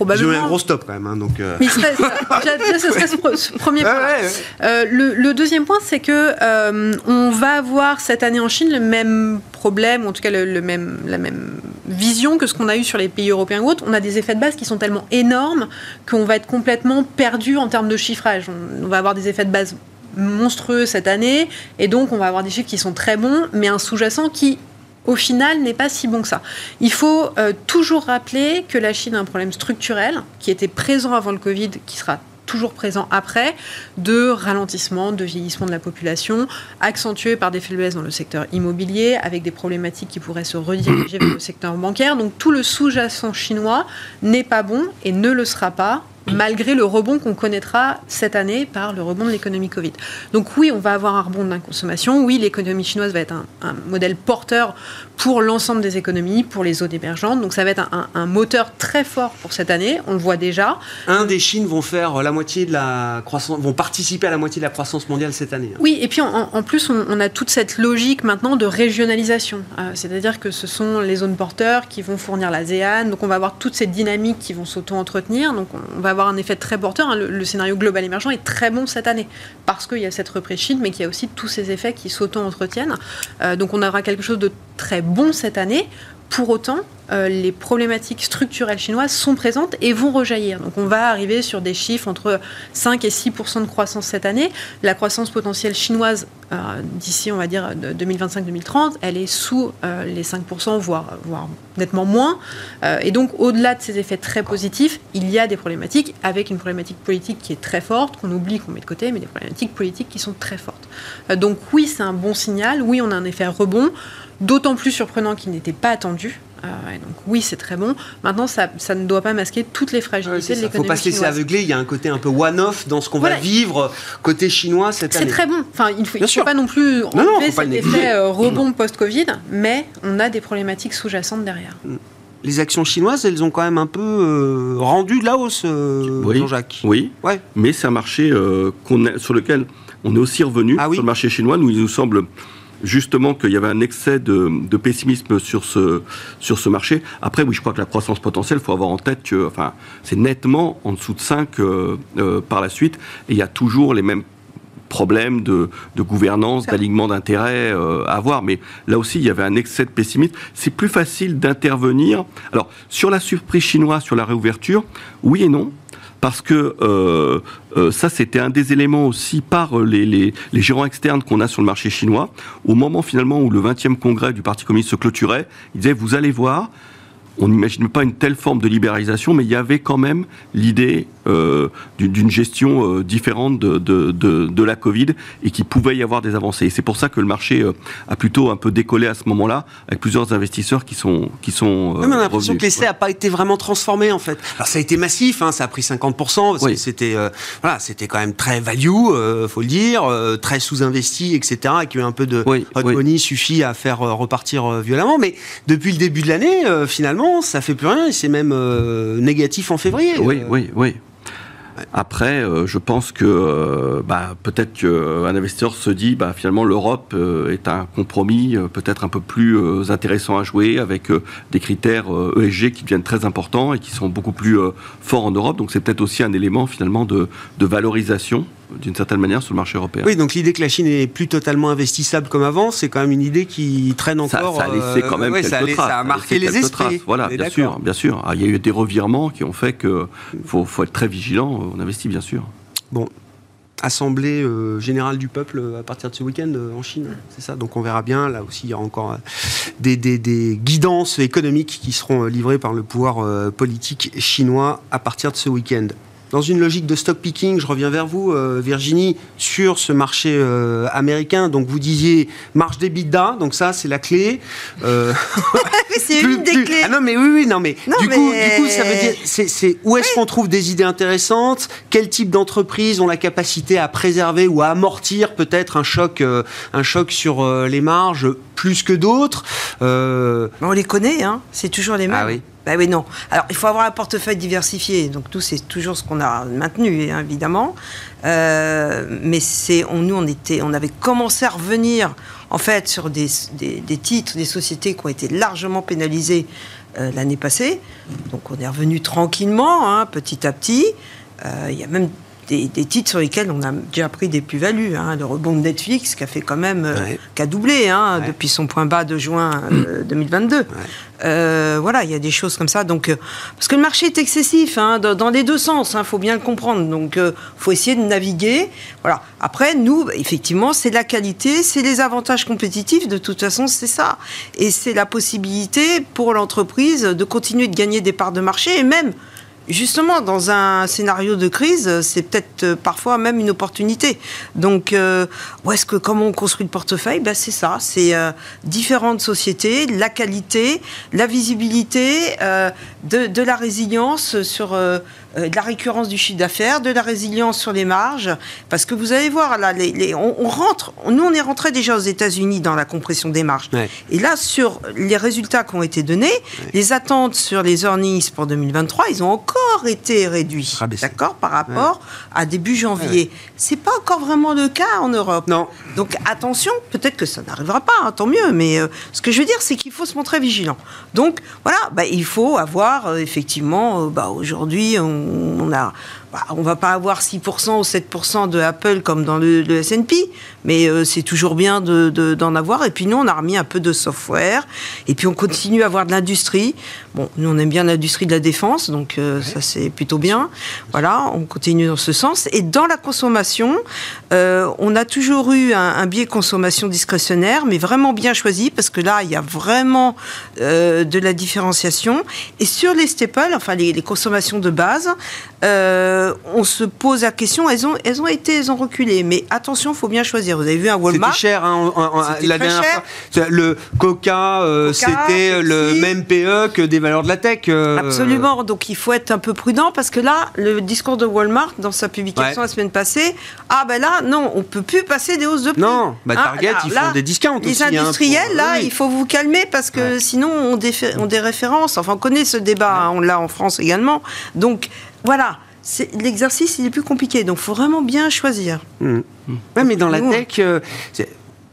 Ils ont eu un probablement. gros stop quand même. hein, donc, euh. Mais serait- déjà, ce serait ce, pre- ce premier Ouais, point. ouais, ouais. Euh, le, le deuxième point, c'est que euh, on va avoir cette année en Chine le même problème, ou en tout cas le, le même, la même vision que ce qu'on a eu sur les pays européens ou autres. On a des effets de base qui sont tellement énormes qu'on va être complètement perdu en termes de chiffrage. On, on va avoir des effets de base monstrueux cette année, et donc on va avoir des chiffres qui sont très bons, mais un sous-jacent qui au final, n'est pas si bon que ça. Il faut euh, toujours rappeler que la Chine a un problème structurel qui était présent avant le Covid, qui sera toujours présent après, de ralentissement, de vieillissement de la population, accentué par des faiblesses dans le secteur immobilier, avec des problématiques qui pourraient se rediriger vers le secteur bancaire. Donc tout le sous-jacent chinois n'est pas bon et ne le sera pas malgré le rebond qu'on connaîtra cette année par le rebond de l'économie Covid. Donc oui, on va avoir un rebond de la consommation. Oui, l'économie chinoise va être un, un modèle porteur pour l'ensemble des économies, pour les zones émergentes. Donc ça va être un, un- un moteur très fort pour cette année. On le voit déjà. Un des Chines vont faire la moitié de la croissance, vont participer à la moitié de la croissance mondiale cette année. hein. Oui, et puis en, en plus, on, on a toute cette logique maintenant de régionalisation. Euh, C'est-à-dire que ce sont les zones porteurs qui vont fournir l'ASEAN. Donc on va avoir toutes ces dynamiques qui vont s'auto-entretenir. Donc on, on va avoir un effet très porteur. hein. Le, scénario global émergent est très bon cette année parce qu'il y a cette reprise Chine, mais qu'il y a aussi tous ces effets qui s'auto-entretiennent. Euh, donc on aura quelque chose de très bon cette année. Pour autant, euh, les problématiques structurelles chinoises sont présentes et vont rejaillir. Donc on va arriver sur des chiffres entre 5 et 6% de croissance cette année. La croissance potentielle chinoise euh, d'ici, on va dire, 2025-2030, elle est sous euh, les 5 voire, voire nettement moins. et donc au-delà de ces effets très positifs, il y a des problématiques avec une problématique politique qui est très forte, qu'on oublie, qu'on met de côté, mais des problématiques politiques qui sont très fortes. donc oui, c'est un bon signal. Oui, on a un effet rebond d'autant plus surprenant qu'il n'était pas attendu. Euh, donc oui, c'est très bon. Maintenant, ça, ne doit pas masquer toutes les fragilités de l'économie. Il ne faut pas se laisser aveugler. Il y a un côté un peu one-off dans ce qu'on va vivre côté chinois cette année. C'est très bon. Enfin, il ne faut, pas non plus enlever cet effet euh, rebond post-Covid, mais on a des problématiques sous-jacentes derrière. Mm. Les actions chinoises, elles ont quand même un peu euh, rendu de la hausse, Jean-Jacques. Oui, ouais. mais c'est un marché sur lequel on est aussi revenu, ah sur le marché chinois. Nous, il nous semble justement qu'il y avait un excès de, pessimisme sur ce, sur ce marché. Après, oui, je crois que la croissance potentielle, il faut avoir en tête que enfin, c'est nettement en dessous de 5 euh, euh, par la suite. Et il y a toujours les mêmes problèmes de, gouvernance, d'alignement d'intérêts euh, à avoir. Mais là aussi, il y avait un excès de pessimisme. C'est plus facile d'intervenir. Alors, sur la surprise chinoise, sur la réouverture, oui et non parce que euh, euh, ça, c'était un des éléments aussi par euh, les, gérants externes qu'on a sur le marché chinois. Au moment finalement où le 20e congrès du Parti communiste se clôturait, ils disaient, vous allez voir, on n'imagine pas une telle forme de libéralisation, mais il y avait quand même l'idée d'une gestion euh, différente de, de, la Covid et qui pouvait y avoir des avancées. Et c'est pour ça que le marché euh, a plutôt un peu décollé à ce moment-là, avec plusieurs investisseurs qui sont qui sont. on a l'impression que l'essai n'a pas été vraiment transformé en fait. Alors ça a été massif, hein, ça a pris 50%, parce que c'était voilà, c'était quand même très value, faut le dire, très sous-investi, etc. Et qui a un peu de hot money suffit à faire repartir violemment. Mais depuis le début de l'année, finalement ça fait plus rien. C'est même euh, négatif en février. Oui, oui, oui. Après, euh, je pense que euh, bah, peut-être qu'un investisseur se dit, bah, finalement, l'Europe est un compromis peut-être un peu plus intéressant à jouer avec des critères ESG e qui deviennent très importants et qui sont beaucoup plus forts en Europe. Donc c'est peut-être aussi un élément finalement de valorisation d'une certaine manière sur le marché européen. Oui, donc l'idée que la Chine n'est plus totalement investissable comme avant, c'est quand même une idée qui traîne encore. Ça, a laissé quand même euh, quelques traces. Ça a marqué les esprits. Voilà, bien sûr, bien sûr. Ah, il y a eu des revirements qui ont fait qu'il faut, faut être très vigilant. On investit, bien sûr. Bon, assemblée euh, générale du peuple euh, à partir de ce week-end en Chine. C'est ça? Donc on verra bien. Là aussi, il y aura encore des, des, des guidances économiques qui seront livrées par le pouvoir politique chinois à partir de ce week-end dans une logique de stock picking, je reviens vers vous, euh, Virginie, sur ce marché euh, américain. Donc vous disiez marge d'EBITDA, donc ça c'est la clé. Euh, c'est une des clés. Ah non mais oui, oui, non mais, du, Coup, du coup ça veut dire où est-ce qu'on trouve des idées intéressantes? Quel type d'entreprises ont la capacité à préserver ou à amortir peut-être un choc, un choc sur les marges? Plus que d'autres On les connaît, hein c'est toujours les mêmes. Ah oui. Ben oui, non. Alors, il faut avoir un portefeuille diversifié. Donc, tout, c'est toujours ce qu'on a maintenu, hein, évidemment. Euh, mais c'est, on, nous, on, était, on avait commencé à revenir, en fait, sur des, des, titres, des sociétés qui ont été largement pénalisées euh, l'année passée. Donc, on est revenu tranquillement, hein, petit à petit. Euh, il y a même des, titres sur lesquels on a déjà pris des plus-values. Hein. Le rebond de Netflix qui a fait quand même, qui a doublé hein, depuis son point bas de juin 2022. Euh, voilà, il y a des choses comme ça. Donc, euh, parce que le marché est excessif hein, dans, les deux sens, il hein, faut bien le comprendre. Donc, il euh, faut essayer de naviguer. Voilà. Après, nous, effectivement, c'est la qualité, c'est les avantages compétitifs. De toute façon, c'est ça. Et c'est la possibilité pour l'entreprise de continuer de gagner des parts de marché et même justement, dans un scénario de crise, c'est peut-être euh, parfois même une opportunité. Donc, euh, où est-ce que, comment on construit le portefeuille? Ben, C'est ça, c'est euh, différentes sociétés, la qualité, la visibilité, de, la résilience sur de la récurrence du chiffre d'affaires, de la résilience sur les marges, parce que vous allez voir, là, les, on, rentre, nous on est rentré déjà aux États-Unis dans la compression des marges. Et là, sur les résultats qui ont été donnés, les attentes sur les earnings pour 2023, ils ont encore été réduits, d'accord, par rapport à début janvier. C'est pas encore vraiment le cas en Europe. Non. Donc attention, peut-être que ça n'arrivera pas, hein, tant mieux. Mais euh, ce que je veux dire, c'est qu'il faut se montrer vigilant. Donc voilà, bah, il faut avoir euh, effectivement, bah, aujourd'hui, on on a bah, on va pas avoir 6% ou 7% de Apple comme dans le, le S&P, mais euh, c'est toujours bien d'en de, avoir. Et puis nous, on a remis un peu de software, et puis on continue à avoir de l'industrie. Bon, nous, on aime bien l'industrie de la défense, donc euh, ça c'est plutôt bien. Voilà, on continue dans ce sens. Et dans la consommation, euh, on a toujours eu un, un, biais consommation discrétionnaire, mais vraiment bien choisi, parce que là, il y a vraiment de la différenciation. Et sur les staples, enfin les, les consommations de base, euh, on se pose la question, elles ont, elles ont été, elles ont reculé. Mais attention, il faut bien choisir. Vous avez vu un Walmart. C'était cher, hein, la dernière cher. fois. Le Coca, euh, c'était le même PE que des valeurs de la tech. Euh... Absolument. Donc il faut être un peu prudent parce que là, le discours de Walmart, dans sa publication ouais. la semaine passée, ah ben là, non, on peut plus passer des hausses de prix. Non, bah, Target, hein, là, ils font là, des discounts Les aussi, industriels, hein, pour... là, oui. il faut vous calmer parce que ouais. sinon, on, défé- on des références. Enfin, on connaît ce débat, on l'a en France également. Donc, voilà l'exercice il est plus compliqué, donc il faut vraiment bien choisir. Mmh. Ouais, mais dans la tech, euh,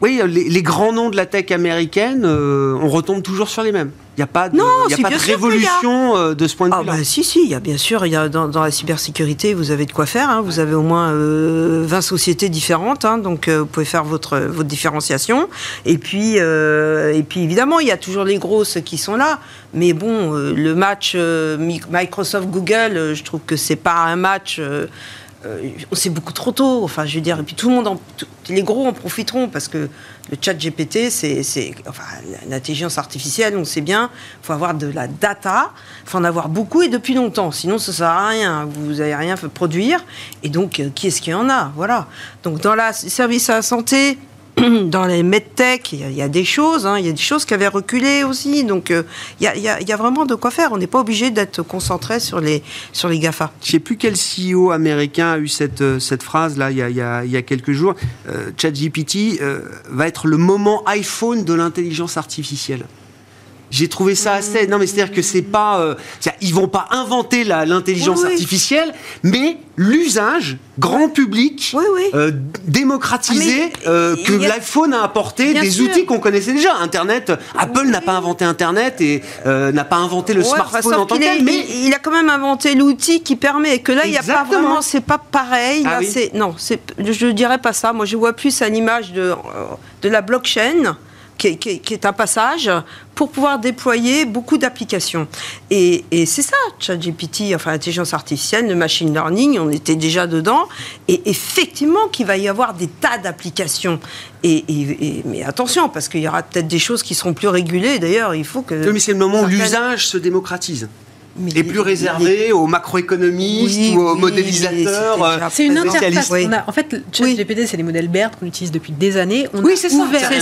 oui, les, les, grands noms de la tech américaine, euh, on retombe toujours sur les mêmes. Il n'y a pas de, non, y a pas de révolution euh, de ce point de ah, vue-là. Bah, si, si, il y a bien sûr, il y a dans, dans, la cybersécurité, vous avez de quoi faire. Hein, vous avez au moins euh, 20 sociétés différentes, hein, donc euh, vous pouvez faire votre, votre différenciation. Et puis, euh, et puis évidemment, il y a toujours les grosses qui sont là. Mais bon, euh, le match Microsoft-Google, je trouve que c'est pas un match. Euh, c'est beaucoup trop tôt. Enfin, je veux dire, et puis tout le monde, en, les gros en profiteront parce que le chat GPT, c'est, enfin, l'intelligence artificielle, on sait bien, il faut avoir de la data, il faut en avoir beaucoup et depuis longtemps. Sinon, ça sert à rien. Vous n'allez rien fait produire. Et donc, euh, qui est-ce qu'il y en a Voilà. Donc, dans la service à la santé, dans les medtech, il y, a des choses, hein, il y a des choses qui avaient reculé aussi. Donc, euh, il y, a vraiment de quoi faire. On n'est pas obligé d'être concentré sur les, sur les GAFA. Je ne sais plus quel CEO américain a eu cette, cette phrase là il y a, y a, quelques jours. Euh, ChatGPT euh, va être le moment iPhone de l'intelligence artificielle. J'ai trouvé ça assez. Non, mais c'est-à-dire que c'est pas. Euh, ils vont pas inventer l'intelligence oui, oui. artificielle, mais l'usage grand public, oui, euh, démocratisé, ah, euh, que a... l'iPhone a apporté, des sûr. outils qu'on connaissait déjà. Internet, Apple n'a pas inventé Internet et euh, n'a pas inventé le smartphone en tant que tel, mais il a quand même inventé l'outil qui permet. Et que là, il n'y a pas vraiment. C'est pas pareil. Ah, là, non, je dirais pas ça. Moi, je vois plus à l'image de, de la blockchain qui est, qui, qui est, un passage pour pouvoir déployer beaucoup d'applications. Et, et c'est ça, ChatGPT, enfin l'intelligence artificielle, le machine learning, on était déjà dedans. Et effectivement qu'il va y avoir des tas d'applications. Et, et, mais attention, parce qu'il y aura peut-être des choses qui seront plus régulées. D'ailleurs, il faut que... Oui, mais c'est le moment où l'usage se démocratise. Mais est plus réservé les... aux macroéconomistes oui, ou aux oui, modélisateurs. euh, C'est une interface. Oui. A, en fait, ChatGPT, c'est des modèles BERT qu'on utilise depuis des années. On oui, c'est ça. Ouvert une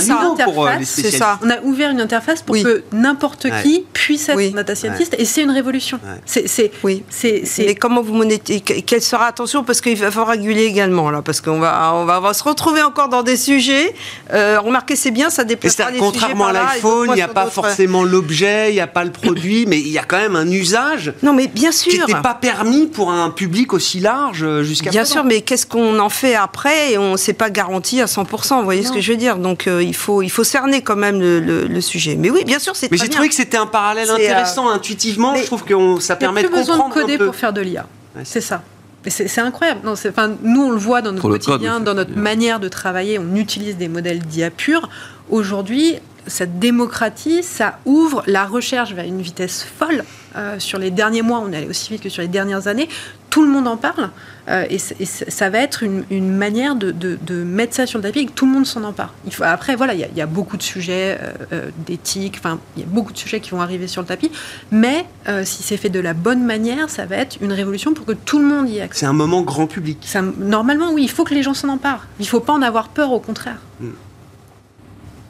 ça. Euh. On a ouvert une interface pour que n'importe qui puisse être data scientist, et c'est une révolution. C'est, oui. C'est, Mais comment vous monétisez Quelle sera attention parce qu'il va falloir réguler également là, parce qu'on va, on va, on va se retrouver encore dans des sujets. Euh, remarquez, c'est bien, ça déplace pas les Contrairement à l'iPhone, il n'y a pas forcément l'objet, il n'y a pas le produit, mais il y a quand même un usage non, mais bien sûr. qui n'était pas permis pour un public aussi large euh, jusqu'à Bien présent. sûr, mais qu'est-ce qu'on en fait après et on ne s'est pas garanti à 100%. Vous voyez non. ce que je veux dire Donc euh, il, faut, il faut cerner quand même le, le, le sujet. Mais oui, bien sûr, c'est Mais j'ai trouvé que c'était un parallèle intéressant euh... intuitivement. Mais je trouve que ça permet de comprendre. Il besoin de coder pour faire de l'IA. Ouais, c'est ça. C'est incroyable. Non, nous, on le voit dans notre quotidien, code, dans notre bien. manière de travailler. On utilise des modèles d'IA purs. Aujourd'hui, ça démocratise, ça ouvre la recherche vers une vitesse folle. Euh, sur les derniers mois, on est allé aussi vite que sur les dernières années. Tout le monde en parle. Euh, et, et, ça va être une, une manière de, de, de, mettre ça sur le tapis et que tout le monde s'en empare. Il faut, après, voilà, il y, y, a beaucoup de sujets euh, d'éthique, enfin, il y a beaucoup de sujets qui vont arriver sur le tapis. Mais si c'est fait de la bonne manière, ça va être une révolution pour que tout le monde y ait accès. C'est un moment grand public. Ça, normalement, oui, il faut que les gens s'en emparent. Il ne faut pas en avoir peur, au contraire. Mm.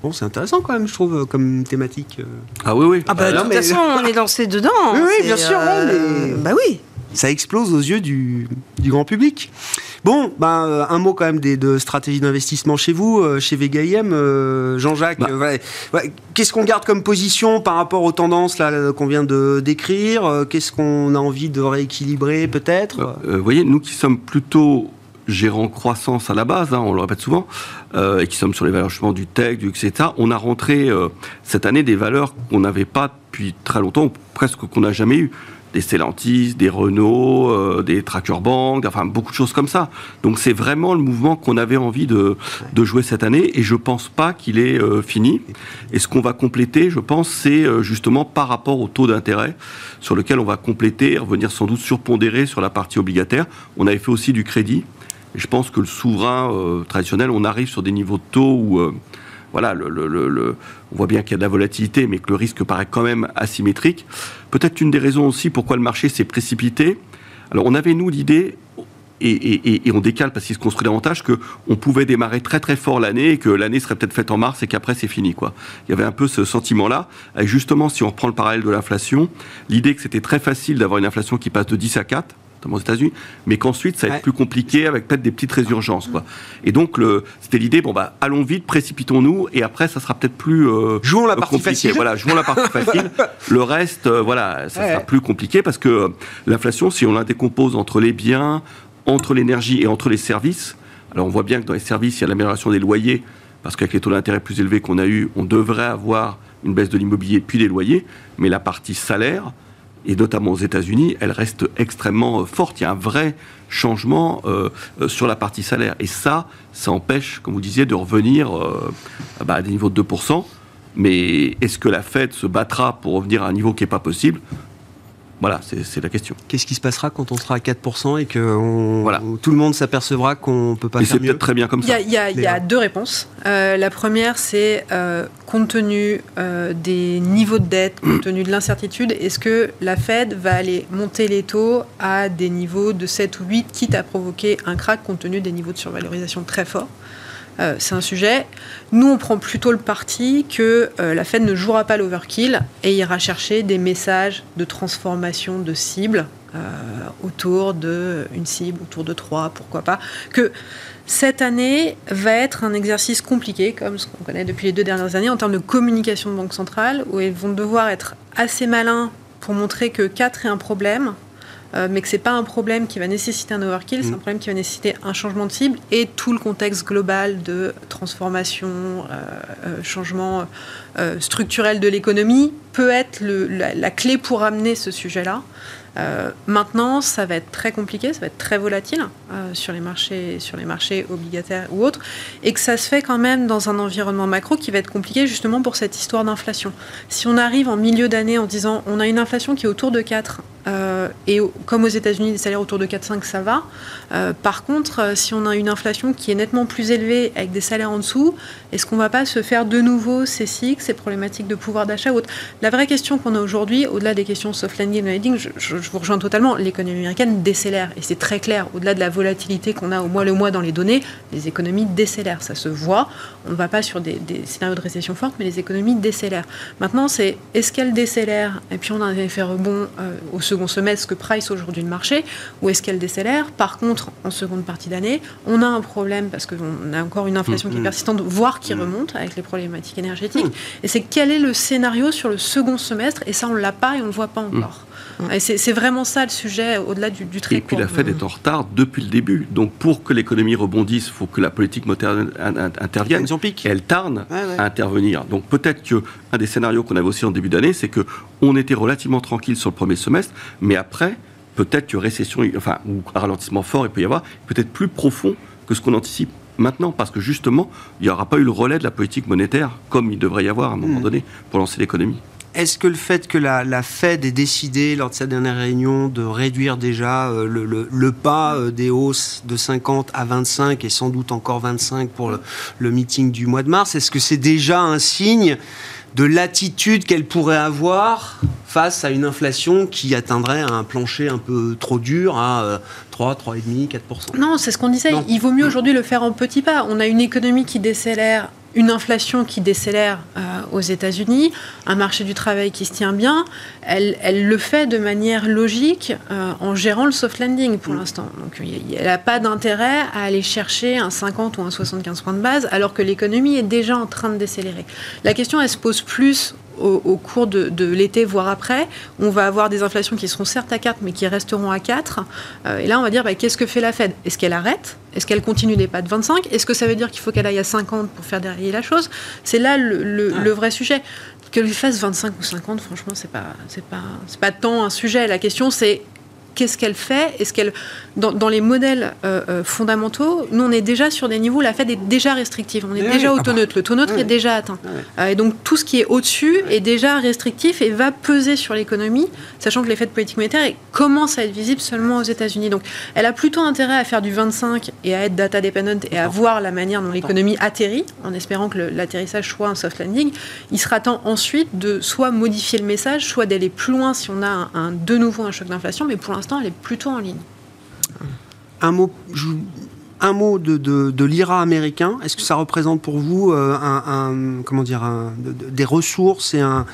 Bon, c'est intéressant quand même, je trouve, comme thématique. Ah oui, oui. Ah bah, de toute mais... façon, on est lancé dedans. Oui, oui bien sûr. Euh... Mais... Bah oui. Ça explose aux yeux du, du grand public. Bon, euh, un mot quand même des, de stratégie d'investissement chez vous, euh, chez Vega IM, euh, Jean-Jacques. Bah. Ouais, ouais, Qu'est-ce qu'on garde comme position par rapport aux tendances là, qu'on vient de décrire Qu'est-ce qu'on a envie de rééquilibrer peut-être? Vous voyez, nous qui sommes plutôt gérant croissance à la base, hein, on le répète souvent, euh, et qui sommes sur les valeurs justement du tech, du etc. On a rentré euh, cette année des valeurs qu'on n'avait pas depuis très longtemps, presque qu'on n'a jamais eues. des Stellantis, des Renault, euh, des Tracker Bank, enfin beaucoup de choses comme ça. Donc c'est vraiment le mouvement qu'on avait envie de, de, jouer cette année et je pense pas qu'il est euh, fini. Et ce qu'on va compléter, je pense, c'est euh, justement par rapport au taux d'intérêt sur lequel on va compléter revenir sans doute surpondérer sur la partie obligataire. On avait fait aussi du crédit. Je pense que le souverain traditionnel, on arrive sur des niveaux de taux où voilà, le, on voit bien qu'il y a de la volatilité, mais que le risque paraît quand même asymétrique. Peut-être une des raisons aussi pourquoi le marché s'est précipité. Alors, on avait, nous, l'idée, et, on décale parce qu'il se construit davantage, qu'on pouvait démarrer très très fort l'année et que l'année serait peut-être faite en mars et qu'après c'est fini. Quoi. Il y avait un peu ce sentiment-là. Et justement, si on reprend le parallèle de l'inflation, l'idée que c'était très facile d'avoir une inflation qui passe de 10 à 4, aux États-Unis, mais qu'ensuite ça va être plus compliqué avec peut-être des petites résurgences. Quoi. Et donc c'était l'idée, bon bah allons vite, précipitons-nous, et après ça sera peut-être plus euh, jouons la partie compliqué. facile. Voilà, jouons la partie facile. Le reste, euh, voilà, ça sera plus compliqué parce que euh, l'inflation, si on la décompose entre les biens, entre l'énergie et entre les services, alors on voit bien que dans les services il y a l'amélioration des loyers parce qu'avec les taux d'intérêt plus élevés qu'on a eu, on devrait avoir une baisse de l'immobilier puis des loyers, mais la partie salaire et notamment aux États-Unis, elle reste extrêmement euh, forte. Il y a un vrai changement euh, euh, sur la partie salaire. Et ça, ça empêche, comme vous disiez, de revenir bah, à des niveaux de 2%. Mais est-ce que la Fed se battra pour revenir à un niveau qui n'est pas possible? Voilà, c'est la question. Qu'est-ce qui se passera quand on sera à 4% et que voilà. tout le monde s'apercevra qu'on ne peut pas faire mieux très bien comme ça. Il y, a, deux réponses. Euh, la première, c'est euh, compte tenu euh, des niveaux de dette, compte tenu de l'incertitude, est-ce que la Fed va aller monter les taux à des niveaux de 7 ou 8, quitte à provoquer un crack compte tenu des niveaux de survalorisation très forts? Euh, c'est un sujet. Nous, on prend plutôt le parti que euh, la Fed ne jouera pas l'overkill et ira chercher des messages de transformation de cibles euh, autour d'une cible, autour de trois, pourquoi pas. Que cette année va être un exercice compliqué, comme ce qu'on connaît depuis les deux dernières années, en termes de communication de banque centrale, où ils vont devoir être assez malins pour montrer que 4 est un problème, euh, mais que c'est pas un problème qui va nécessiter un overkill, c'est un mm. problème qui va nécessiter un changement de cible et tout le contexte global de transformation, euh, euh, changement structurel de l'économie peut être la, clé pour amener ce sujet-là. Euh, maintenant, ça va être très compliqué, ça va être très volatile euh, sur, les marchés, sur les marchés obligataires ou autres, et que ça se fait quand même dans un environnement macro qui va être compliqué justement pour cette histoire d'inflation. Si on arrive en milieu d'année en disant on a une inflation qui est autour de 4, euh, et comme aux États-Unis, des salaires autour de 4-5, ça va. par contre, si on a une inflation qui est nettement plus élevée avec des salaires en dessous, est-ce qu'on ne va pas se faire de nouveau ces cycles, ces problématiques de pouvoir d'achat ou autre? La vraie question qu'on a aujourd'hui, au-delà des questions soft landing, je, je, je vous rejoins totalement, l'économie américaine décélère. Et c'est très clair, au-delà de la volatilité qu'on a au mois le mois dans les données, les économies décélèrent. Ça se voit. On ne va pas sur des, scénarios de récession forte, mais les économies décélèrent. Maintenant, c'est est-ce qu'elles décélèrent Et puis on a un effet rebond euh, au second semestre que price aujourd'hui le marché, ou est-ce qu'elles décélèrent? Par contre, en seconde partie d'année, on a un problème parce qu'on a encore une inflation qui est mm-hmm. persistante, voire qui mm-hmm. remonte avec les problématiques énergétiques. Mm. Et c'est quel est le scénario sur le second semestre? Et ça, on ne l'a pas et on ne le voit pas mm. Encore. C'est vraiment ça le sujet, au-delà du, du Et puis la Fed est en retard depuis le début. Donc pour que l'économie rebondisse, il faut que la politique monétaire intervienne. Et elle tarde à intervenir. Donc peut-être qu'un des scénarios qu'on avait aussi en début d'année, c'est qu'on était relativement tranquille sur le premier semestre, mais après, peut-être que récession, enfin, ou ralentissement fort, il peut y avoir, peut-être plus profond que ce qu'on anticipe maintenant, parce que justement, il n'y aura pas eu le relais de la politique monétaire, comme il devrait y avoir à un moment hmm. donné, pour lancer l'économie. Est-ce que le fait que la, Fed ait décidé lors de sa dernière réunion de réduire déjà euh, le, pas euh, des hausses de 50 à 25 et sans doute encore 25 pour le, meeting du mois de mars, est-ce que c'est déjà un signe de l'attitude qu'elle pourrait avoir face à une inflation qui atteindrait un plancher un peu trop dur à 3, 3,5%, 4%. Non, c'est ce qu'on disait. Il vaut mieux aujourd'hui le faire en petits pas. On a une économie qui décélère une inflation qui décélère euh, aux États-Unis, un marché du travail qui se tient bien, elle, elle le fait de manière logique euh, en gérant le soft landing pour mm. l'instant. Donc elle n'a pas d'intérêt à aller chercher un 50 ou un 75 points de base alors que l'économie est déjà en train de décélérer. La question, elle se pose plus au, cours de, l'été, voire après, on va avoir des inflations qui seront certes à 4, mais qui resteront à 4. Euh, et là, on va dire, bah, qu'est-ce que fait la Fed? Est-ce qu'elle arrête? Est-ce qu'elle continue des pas de 25 Est-ce que ça veut dire qu'il faut qu'elle aille à 50 pour faire dérailler la chose? C'est là le, vrai sujet. Que lui fasse 25 ou 50, franchement, c'est pas, c'est pas, c'est pas tant un sujet. La question, c'est qu'est-ce qu'elle fait? Est-ce qu'elle, dans, les modèles euh, euh, fondamentaux, nous on est déjà sur des niveaux, la Fed est déjà restrictive, on est déjà au taux neutre, le taux neutre est déjà atteint. Euh, et donc tout ce qui est au-dessus est déjà restrictif et va peser sur l'économie, sachant que l'effet de politique monétaire commence à être visible seulement aux États-Unis. Donc elle a plutôt intérêt à faire du 25 et à être data dependent et à voir la manière dont l'économie atterrit, en espérant que l'atterrissage soit un soft landing. Il sera temps ensuite de soit modifier le message, soit d'aller plus loin si on a un, de nouveau un choc d'inflation, mais pour l'instant elle est plutôt en ligne. Un mot, un mot de, de, l'IRA américain. Est-ce que ça représente pour vous euh, un, comment dire, des ressources et un,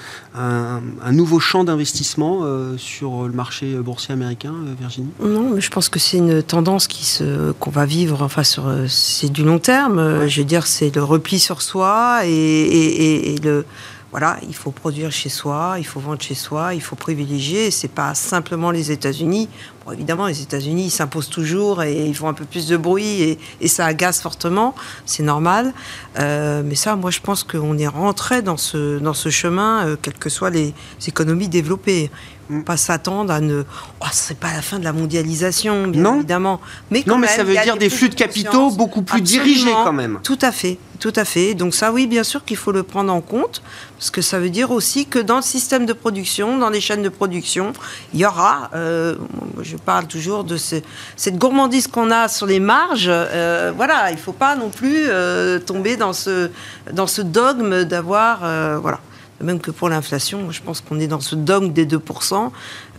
nouveau champ d'investissement euh, sur le marché boursier américain, euh, Virginie? Non, mais je pense que c'est une tendance qui se, qu'on va vivre. Enfin, sur, c'est du long terme. Je veux dire, c'est le repli sur soi et, et le voilà, il faut produire chez soi, il faut vendre chez soi, il faut privilégier. C'est pas simplement les États-Unis. Bon, évidemment, les États-Unis s'imposent toujours et ils font un peu plus de bruit et, ça agace fortement. C'est normal. Euh, mais ça, moi, je pense qu'on est rentré dans ce, dans ce chemin, euh, quelles que soient les économies développées. Mm. Pas s'attendre à ne. Oh, ce serait pas la fin de la mondialisation, bien évidemment. Mais non, mais ça veut dire des flux de capitaux beaucoup plus dirigés quand même. Tout à fait, tout à fait. Donc ça, oui, bien sûr qu'il faut le prendre en compte, parce que ça veut dire aussi que dans le système de production, dans les chaînes de production, il y aura. Euh, je parle toujours de cette gourmandise qu'on a sur les marges. Euh, voilà, il ne faut pas non plus euh, tomber dans ce, dans ce dogme d'avoir. voilà même que pour l'inflation, je pense qu'on est dans ce dogme des 2%.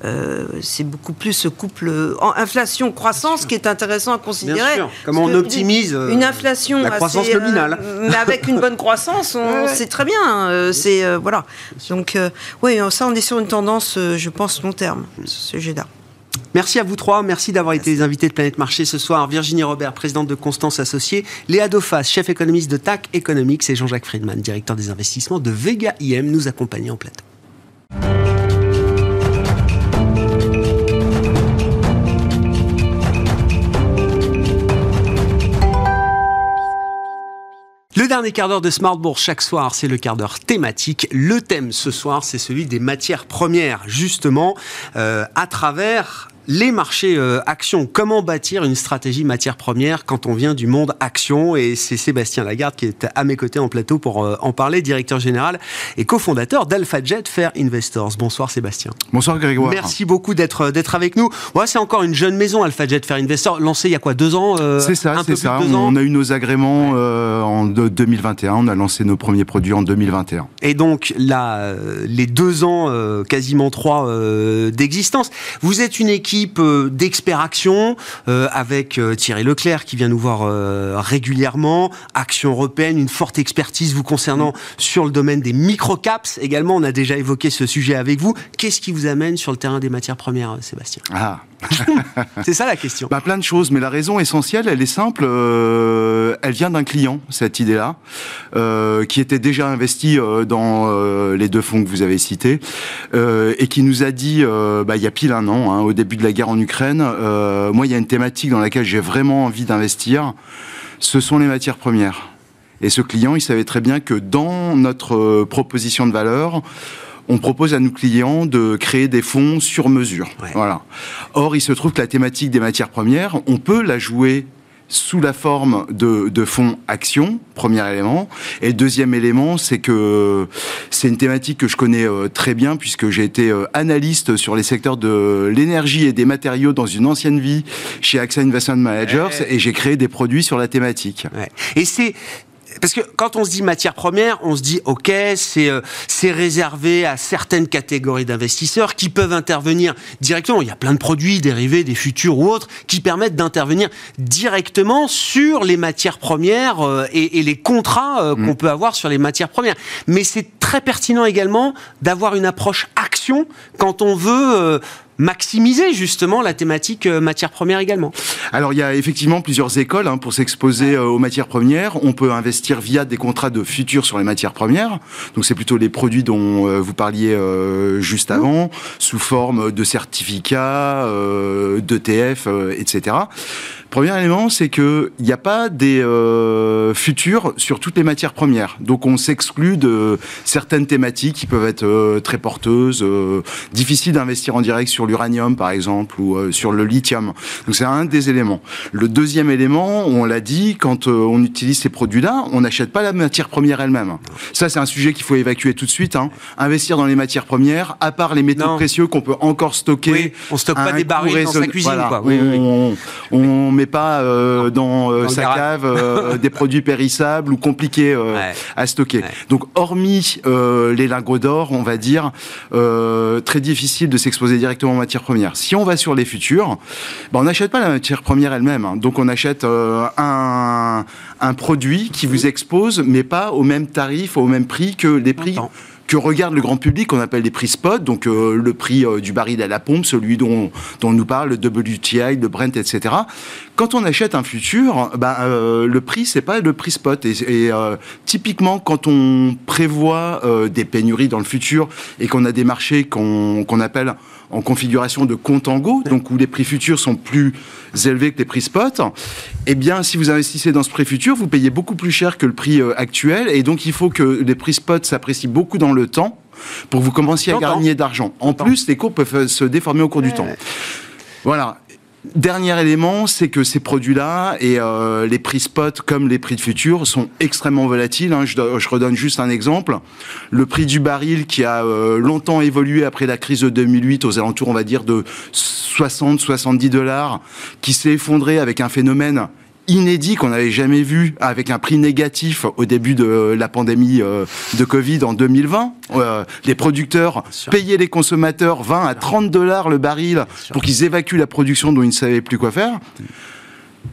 Euh, c'est beaucoup plus ce couple inflation-croissance qui est intéressant à considérer. Bien sûr. Comment on optimise une, inflation la croissance nominale. mais avec une bonne croissance, on sait très bien. c'est voilà. Donc oui, ça, on est sur une tendance, je pense, long terme, ce sujet-là. Merci à vous trois. Merci d'avoir été les invités de Planète Marché ce soir. Virginie Robert, présidente de Constance Associée. Léa Dauphas, chef économiste de TAC Economics. Et Jean-Jacques Friedman, directeur des investissements de Vega IM, nous accompagnent en plateau. Dernier quart d'heure de Smart Bourse chaque soir, c'est le quart d'heure thématique. Le thème ce soir, c'est celui des matières premières, justement, euh, à travers les marchés euh, actions, comment bâtir une stratégie matière première quand on vient du monde action Et c'est Sébastien Lagarde qui est à mes côtés en plateau pour euh, en parler, directeur général et cofondateur d'AlphaJet Fair Investors. Bonsoir Sébastien. Bonsoir Grégoire. Merci beaucoup d'être euh, d'être avec nous. Voilà, c'est encore une jeune maison AlphaJet Fair Investors, lancée il y a quoi deux ans C'est ça, c'est ça. On a eu nos agréments en 2021. On a lancé nos premiers produits en 2021. Et donc là, les deux ans, quasiment trois d'existence. Vous êtes une équipe euh, d'experts action euh, avec euh, Thierry Leclerc qui vient nous voir régulièrement, Action européenne, une forte expertise vous concernant sur le domaine des microcaps également. On a déjà évoqué ce sujet avec vous. Qu'est-ce qui vous amène sur le terrain des matières premières, Sébastien? Ah, c'est ça la question. Bah, plein de choses, mais la raison essentielle, elle est simple. Euh, elle vient d'un client, cette idée-là, euh, qui était déjà investi euh, dans les deux fonds que vous avez cités, et qui nous a dit, bah, il y a pile un an, hein, au début de la guerre en Ukraine, moi, il y a une thématique dans laquelle j'ai vraiment envie d'investir, ce sont les matières premières. Et ce client, il savait très bien que dans notre proposition de valeur, on propose à nos clients de créer des fonds sur mesure. Voilà. Or, il se trouve que la thématique des matières premières, on peut la jouer sous la forme de, fonds actions, premier élément. Et deuxième élément, c'est que c'est une thématique que je connais euh, très bien puisque j'ai été euh, analyste sur les secteurs de l'énergie et des matériaux dans une ancienne vie chez AXA Investment Managers et j'ai créé des produits sur la thématique. Et c'est parce que quand on se dit matière première, on se dit ok, c'est euh, c'est réservé à certaines catégories d'investisseurs qui peuvent intervenir directement. Il y a plein de produits dérivés, des futurs ou autres, qui permettent d'intervenir directement sur les matières premières euh, et, et, les contrats euh, mmh. qu'on peut avoir sur les matières premières. Mais c'est très pertinent également d'avoir une approche action quand on veut maximiser justement la thématique euh, matières premières également Alors il y a effectivement plusieurs écoles hein, pour s'exposer euh, aux matières premières. On peut investir via des contrats de futur sur les matières premières. Donc c'est plutôt les produits dont euh, vous parliez juste mmh. avant, sous forme de certificats, d'ETF, etc. Premier élément, c'est qu'il n'y a pas des euh, futurs sur toutes les matières premières. Donc on s'exclut de certaines thématiques qui peuvent être euh, très porteuses, euh, difficiles d'investir en direct sur l'uranium par exemple ou euh, sur le lithium. Donc c'est un des éléments. Le deuxième élément, on l'a dit, quand euh, on utilise ces produits-là, on n'achète pas la matière première elle-même. Ça c'est un sujet qu'il faut évacuer tout de suite. hein. Investir dans les matières premières, à part les métaux Non. précieux qu'on peut encore stocker. Oui, on stocke pas des barils dans sa cuisine, Voilà. quoi. Oui, oui, oui. on, on met pas euh, dans, euh, Dans sa cave euh, des produits périssables ou compliqués Ouais. à stocker. Ouais. Donc, hormis les lingots d'or, on va dire, très difficile de s'exposer directement aux matières premières. Si on va sur les futurs, ben, on n'achète pas la matière première elle-même. hein. Donc, on achète un, un produit qui vous expose, mais pas au même tarif, au même prix que les prix que regarde le grand public, qu'on appelle les prix spot, donc euh, le prix euh, du baril à la pompe, celui dont, dont on nous parle, le WTI, le Brent, etc. Quand on achète un futur, bah, euh, le prix, c'est pas le prix spot. Et, et, euh, typiquement, quand on prévoit euh, des pénuries dans le futur et qu'on a des marchés qu'on qu'on appelle en configuration de compte en go, donc où les prix futurs sont plus élevés que les prix spot, eh bien, si vous investissez dans ce prix futur, vous payez beaucoup plus cher que le prix euh, actuel, et donc il faut que les prix spot s'apprécient beaucoup dans le temps pour que vous commenciez à gagner d'argent. En plus, les cours peuvent se déformer au cours du temps. Voilà. Dernier élément, c'est que ces produits-là et euh, les prix spot comme les prix de futur sont extrêmement volatiles. hein. Je, do- je redonne juste un exemple. Le prix du baril qui a euh, longtemps évolué après la crise de 2008 aux alentours, on va dire, de 60-70 dollars, qui s'est effondré avec un phénomène inédit qu'on n'avait jamais vu avec un prix négatif au début de la pandémie euh, de Covid en 2020. Euh, les producteurs payaient les consommateurs 20 à 30 dollars le baril pour qu'ils évacuent la production dont ils ne savaient plus quoi faire.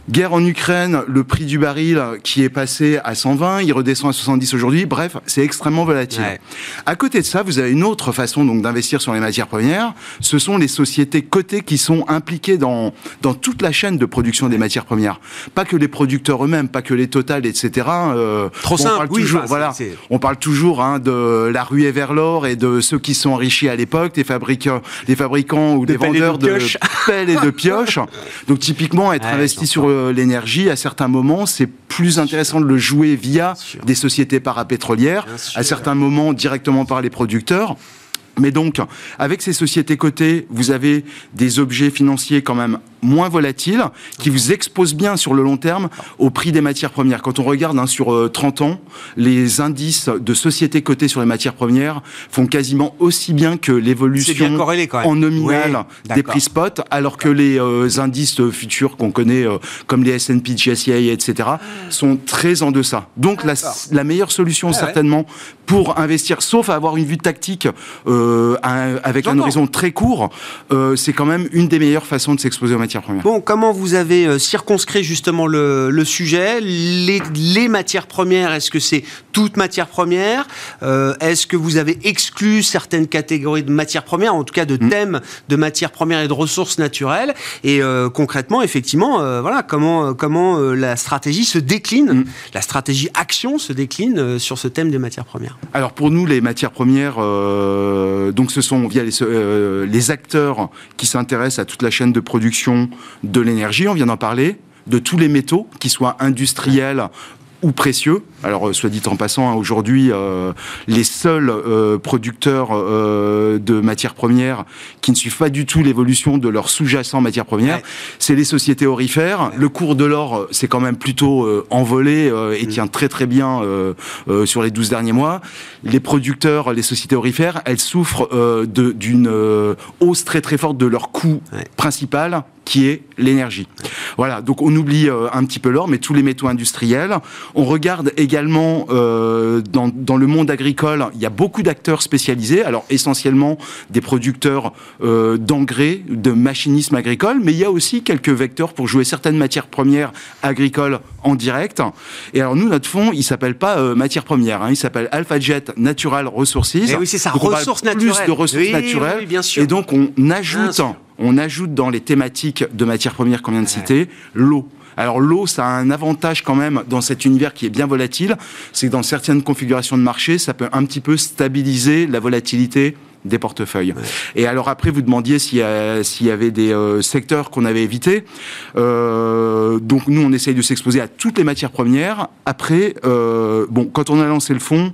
Guerre en Ukraine, le prix du baril qui est passé à 120, il redescend à 70 aujourd'hui. Bref, c'est extrêmement volatile. Ouais. À côté de ça, vous avez une autre façon donc d'investir sur les matières premières. Ce sont les sociétés cotées qui sont impliquées dans dans toute la chaîne de production des matières premières. Pas que les producteurs eux-mêmes, pas que les Total, etc. Euh, Trop on simple, parle oui, toujours, enfin, voilà. On parle toujours hein, de la ruée vers l'or et de ceux qui sont enrichis à l'époque, des fabricants, des fabricants ou De des vendeurs de, pelles et de pioches. Donc typiquement, être Ouais, investi j'entends. Sur euh, l'énergie, à certains moments, c'est plus intéressant de le jouer via des sociétés parapétrolières, à certains moments directement par les producteurs. Mais donc, avec ces sociétés cotées, vous avez des objets financiers quand même moins volatiles, qui vous exposent bien sur le long terme au prix des matières premières. Quand on regarde hein, sur euh, 30 ans, les indices de sociétés cotées sur les matières premières font quasiment aussi bien que l'évolution en nominal Oui, des prix spot, alors que les euh, indices euh, futurs qu'on connaît, euh, comme les S&P, GSCI, etc., sont très en deçà. Donc la, meilleure solution, Ah ouais. certainement, pour investir, sauf à avoir une vue tactique euh, avec un horizon très court, euh, c'est quand même une des meilleures façons de s'exposer aux matières premières. Bon, comment vous avez euh, circonscrit justement le, le sujet? Les, les matières premières, est-ce que c'est toute matière première? Euh, Est-ce que vous avez exclu certaines catégories de matières premières, en tout cas de Mm. thèmes de matières premières et de ressources naturelles? Et euh, concrètement, effectivement, euh, voilà comment comment la stratégie se décline, Mm? la stratégie action se décline sur ce thème des matières premières. Alors pour nous, les matières premières, donc ce sont via les, les acteurs qui s'intéressent à toute la chaîne de production de l'énergie, on vient d'en parler, de tous les métaux, qu'ils soient industriels ou précieux. Alors, euh, soit dit en passant, hein, aujourd'hui, euh, les seuls euh, producteurs euh, de matières premières qui ne suivent pas du tout l'évolution de leurs sous-jacents matières premières, Ouais. c'est les sociétés orifères. Le cours de l'or, c'est quand même plutôt envolé et Mm. tient très très bien sur les 12 derniers mois. Les producteurs, les sociétés orifères, elles souffrent d'une hausse très très forte de leur coût Ouais. principal qui est l'énergie. Voilà, donc on oublie euh, un petit peu l'or, mais tous les métaux industriels. On regarde également euh, dans, dans le monde agricole, il y a beaucoup d'acteurs spécialisés, alors essentiellement des producteurs euh, d'engrais, de machinisme agricole, mais il y a aussi quelques vecteurs pour jouer certaines matières premières agricoles en direct. Et alors nous, notre fonds, il s'appelle pas euh, matières premières, hein, il s'appelle AlphaJet Natural Resources. Eh oui, c'est ça, Donc on parle ressources plus naturelles. de ressources Oui, naturelles. oui, bien sûr. Et donc on ajoute. On ajoute dans les thématiques de matières premières qu'on vient de citer l'eau. Alors l'eau, ça a un avantage quand même dans cet univers qui est bien volatile, c'est que dans certaines configurations de marché, ça peut un petit peu stabiliser la volatilité des portefeuilles. Et alors après, vous demandiez s'il y, a- s'il y avait des euh, secteurs qu'on avait évités. Euh, donc nous, on essaye de s'exposer à toutes les matières premières. Après, euh, bon, quand on a lancé le fonds,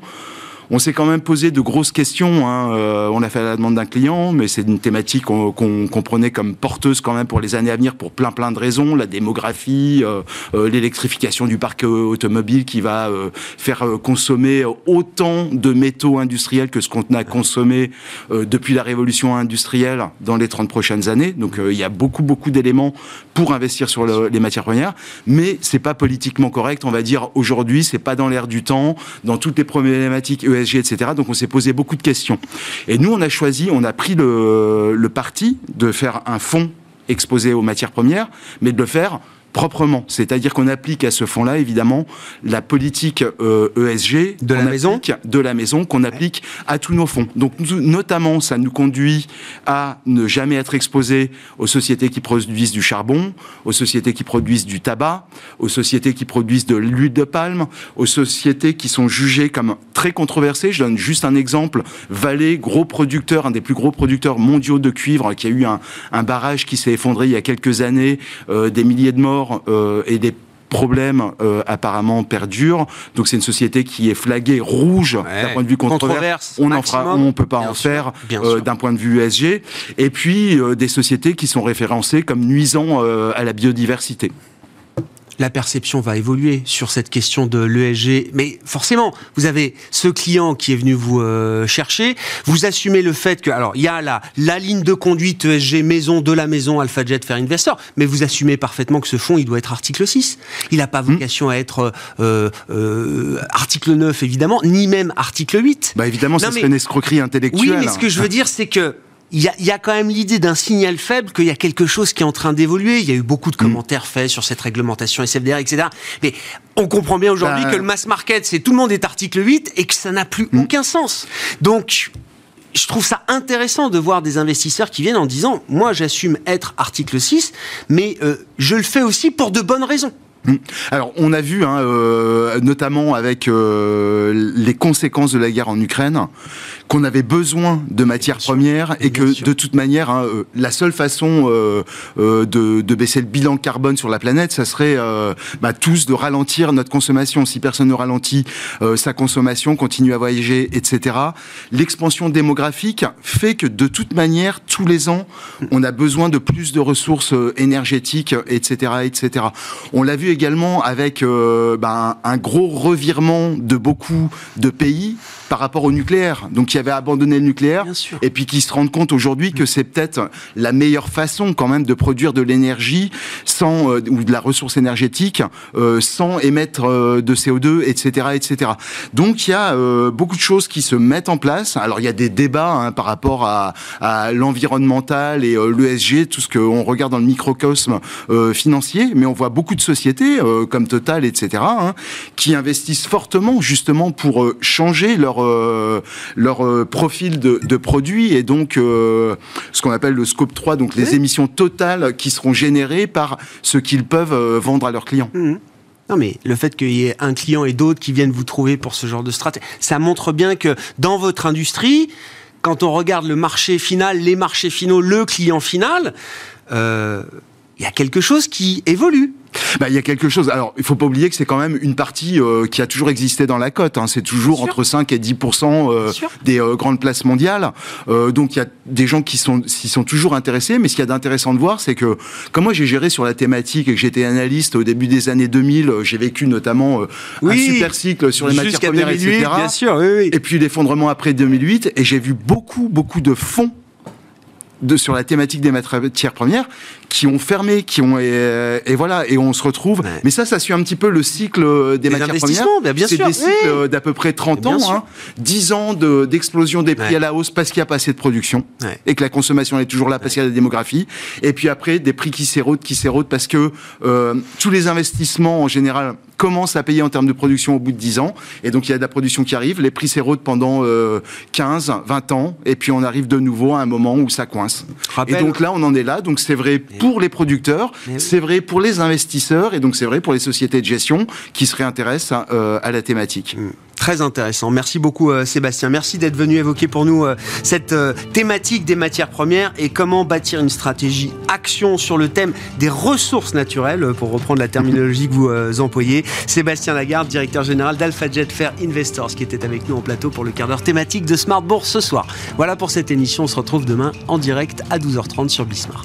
on s'est quand même posé de grosses questions. hein. Euh, on a fait la demande d'un client, mais c'est une thématique qu'on qu'on- qu'on prenait comme porteuse quand même pour les années à venir pour plein plein de raisons. La démographie, euh, euh, l'électrification du parc automobile qui va faire consommer autant de métaux industriels que ce qu'on a consommé depuis la révolution industrielle dans les 30 prochaines années. Donc il y a beaucoup beaucoup d'éléments pour investir sur le- les matières premières, mais c'est pas politiquement correct. On va dire aujourd'hui, c'est pas dans l'air du temps, dans toutes les problématiques Etc. Donc on s'est posé beaucoup de questions. Et nous, on a choisi, on a pris le parti de faire un fonds exposé aux matières premières, mais de le faire proprement. C'est-à-dire qu'on applique à ce fonds-là, évidemment, la politique euh, ESG De la maison de la maison qu'on applique à tous nos fonds. Donc, nous- notamment, ça nous conduit à ne jamais être exposé aux sociétés qui produisent du charbon, aux sociétés qui produisent du tabac, aux sociétés qui produisent de l'huile de palme, aux sociétés qui sont jugées comme très controversées. Je donne juste un exemple. Valais, gros producteur, un des plus gros producteurs mondiaux de cuivre, qui a eu un, un barrage qui s'est effondré il y a quelques années, euh, des milliers de morts euh, et des problèmes euh, apparemment perdurent. Donc c'est une société qui est flaguée rouge Ouais. d'un point de vue controverse. On en fera, maximum. on peut pas Bien en sûr, faire euh, d'un point de vue ESG. Et puis euh, des sociétés qui sont référencées comme nuisant à la biodiversité. La perception va évoluer sur cette question de l'ESG. Mais forcément, vous avez ce client qui est venu vous euh, chercher. Vous assumez le fait que, alors, il y a la, la ligne de conduite ESG maison de la maison AlphaJet Fair Investor, mais vous assumez parfaitement que ce fonds, il doit être article 6. Il n'a pas Hmm. vocation à être euh, euh, article 9, évidemment, ni même article 8. Bah évidemment, mais- une escroquerie intellectuelle. Oui, mais ce que je veux dire, c'est que il y, a, il y a quand même l'idée d'un signal faible qu'il y a quelque chose qui est en train d'évoluer. Il y a eu beaucoup Mm. de commentaires faits sur cette réglementation SFDR, etc. Mais on comprend bien aujourd'hui Bah, que le mass market, c'est tout le monde est article 8 et que ça n'a plus Mm. aucun sens. Donc, je trouve ça intéressant de voir des investisseurs qui viennent en disant moi j'assume être article 6 mais euh, je le fais aussi pour de bonnes raisons. Alors, on a vu, hein, euh, notamment avec euh, les conséquences de la guerre en Ukraine, qu'on avait besoin de matières premières et que, de toute manière, hein, euh, la seule façon euh, euh, de, de baisser le bilan carbone sur la planète, ça serait euh, bah, tous de ralentir notre consommation. Si personne ne ralentit euh, sa consommation, continue à voyager, etc. L'expansion démographique fait que, de toute manière, tous les ans, on a besoin de plus de ressources énergétiques, etc., etc. On l'a vu également avec euh, ben, un gros revirement de beaucoup de pays par rapport au nucléaire. Donc, qui avaient abandonné le nucléaire et puis qui se rendent compte aujourd'hui que c'est peut-être la meilleure façon quand même de produire de l'énergie sans euh, ou de la ressource énergétique euh, sans émettre de CO2, etc., etc. Donc il y a beaucoup de choses qui se mettent en place. Alors il y a des débats hein, par rapport à, à l'environnemental et l'ESG, tout ce qu'on regarde dans le microcosme financier, mais on voit beaucoup de sociétés euh, comme Total, etc., hein, qui investissent fortement justement pour euh, changer leur euh, leur profil de, de produits et donc ce qu'on appelle le scope 3, donc les émissions totales qui seront générées par ce qu'ils peuvent vendre à leurs clients. Mhm. Non, mais le fait qu'il y ait un client et d'autres qui viennent vous trouver pour ce genre de stratégie, ça montre bien que dans votre industrie, quand on regarde le marché final, les marchés finaux, le client final, euh, il y a quelque chose qui évolue. Bah, il y a quelque chose. Alors, il faut pas oublier que c'est quand même une partie euh, qui a toujours existé dans la cote. hein. C'est toujours entre 5 et 10 euh, des euh, grandes places mondiales. Euh, donc, il y a des gens qui sont, s'y sont toujours intéressés. Mais ce qu'il y a d'intéressant de voir, c'est que comme moi j'ai géré sur la thématique et que j'étais analyste au début des années 2000, euh, j'ai vécu notamment euh, un Oui, super cycle sur les matières premières, 2008, etc. bien sûr, oui, oui. Et puis l'effondrement après 2008, et j'ai vu beaucoup, beaucoup de fonds de, sur la thématique des matières premières qui ont fermé, qui ont et, et voilà, et on se retrouve. Ouais. Mais ça, ça suit un petit peu le cycle des, matières premières. bien C'est des cycles oui. euh, d'à peu près 30 Bien ans, hein, 10 ans de- d'explosion des prix Ouais. à la hausse parce qu'il n'y a pas assez de production Ouais. et que la consommation est toujours là parce qu'il y a la démographie. Et puis après, des prix qui s'érodent, qui s'érodent parce que euh, tous les investissements en général commencent à payer en termes de production au bout de 10 ans. Et donc il y a de la production qui arrive, les prix s'érodent pendant euh, 15, 20 ans, et puis on arrive de nouveau à un moment où ça coince. Rappel- Et donc là, on en est là. Donc c'est vrai pour les producteurs, c'est vrai pour les investisseurs, et donc c'est vrai pour les sociétés de gestion qui se réintéressent à, euh, à la thématique. Très intéressant. Merci beaucoup euh, Sébastien. Merci d'être venu évoquer pour nous euh, cette euh, thématique des matières premières et comment bâtir une stratégie action sur le thème des ressources naturelles, pour reprendre la terminologie que vous employez. Sébastien Lagarde, directeur général d'Alpha Jet Fair Investors, qui était avec nous en plateau pour le quart d'heure thématique de Smart Bourse ce soir. Voilà pour cette émission. On se retrouve demain en direct à 12h30 sur Bismart.